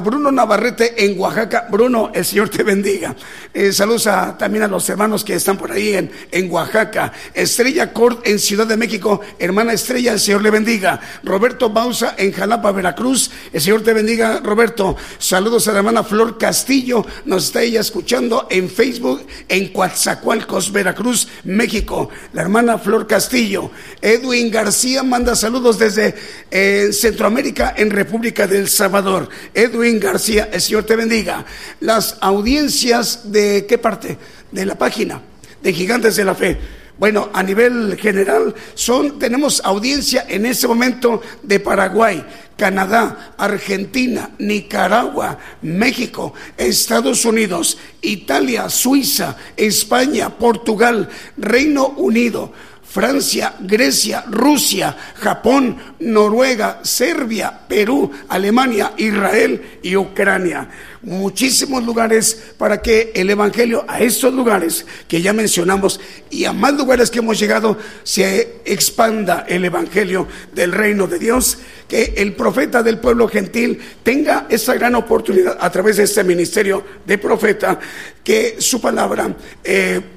Bruno Navarrete en Oaxaca. Bruno, el Señor te bendiga. Eh, saludos también a los hermanos que están por ahí en, en Oaxaca. Estrella Cord en Ciudad de México. Hermana Estrella, el Señor le bendiga. Roberto Bausa en Jalapa, Veracruz. El Señor te bendiga, Roberto. Saludos a la hermana Flor Castillo. Nos está ella escuchando en Facebook en Coatzacoalcos, Veracruz, México. La hermana Flor Castillo. Edwin García manda saludos desde eh, Centroamérica, en República del Salvador. Edwin García, el Señor te bendiga. Las audiencias de qué parte? De la página de Gigantes de la Fe. Bueno, a nivel general, son, tenemos audiencia en este momento de Paraguay, Canadá, Argentina, Nicaragua, México, Estados Unidos, Italia, Suiza, España, Portugal, Reino Unido, Francia, Grecia, Rusia, Japón, Noruega, Serbia, Perú, Alemania, Israel y Ucrania. Muchísimos lugares para que el Evangelio a estos lugares que ya mencionamos y a más lugares que hemos llegado se expanda el Evangelio del reino de Dios, que el profeta del pueblo gentil tenga esa gran oportunidad a través de este ministerio de profeta, que su palabra... Eh,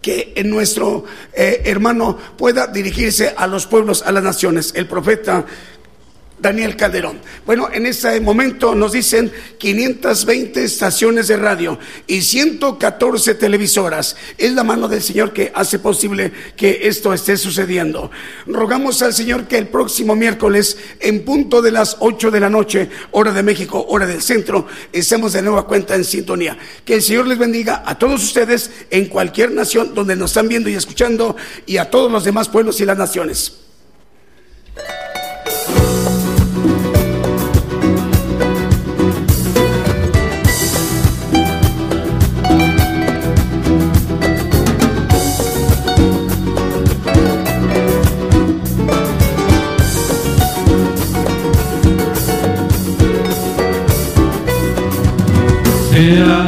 que nuestro eh, hermano pueda dirigirse a los pueblos, a las naciones. El profeta Daniel Calderón. Bueno, en este momento nos dicen 520 estaciones de radio y 114 televisoras. Es la mano del Señor que hace posible que esto esté sucediendo. Rogamos al Señor que el próximo miércoles, en punto de las 8 de la noche, hora de México, hora del centro, estemos de nueva cuenta en sintonía. Que el Señor les bendiga a todos ustedes en cualquier nación donde nos están viendo y escuchando y a todos los demás pueblos y las naciones. Sea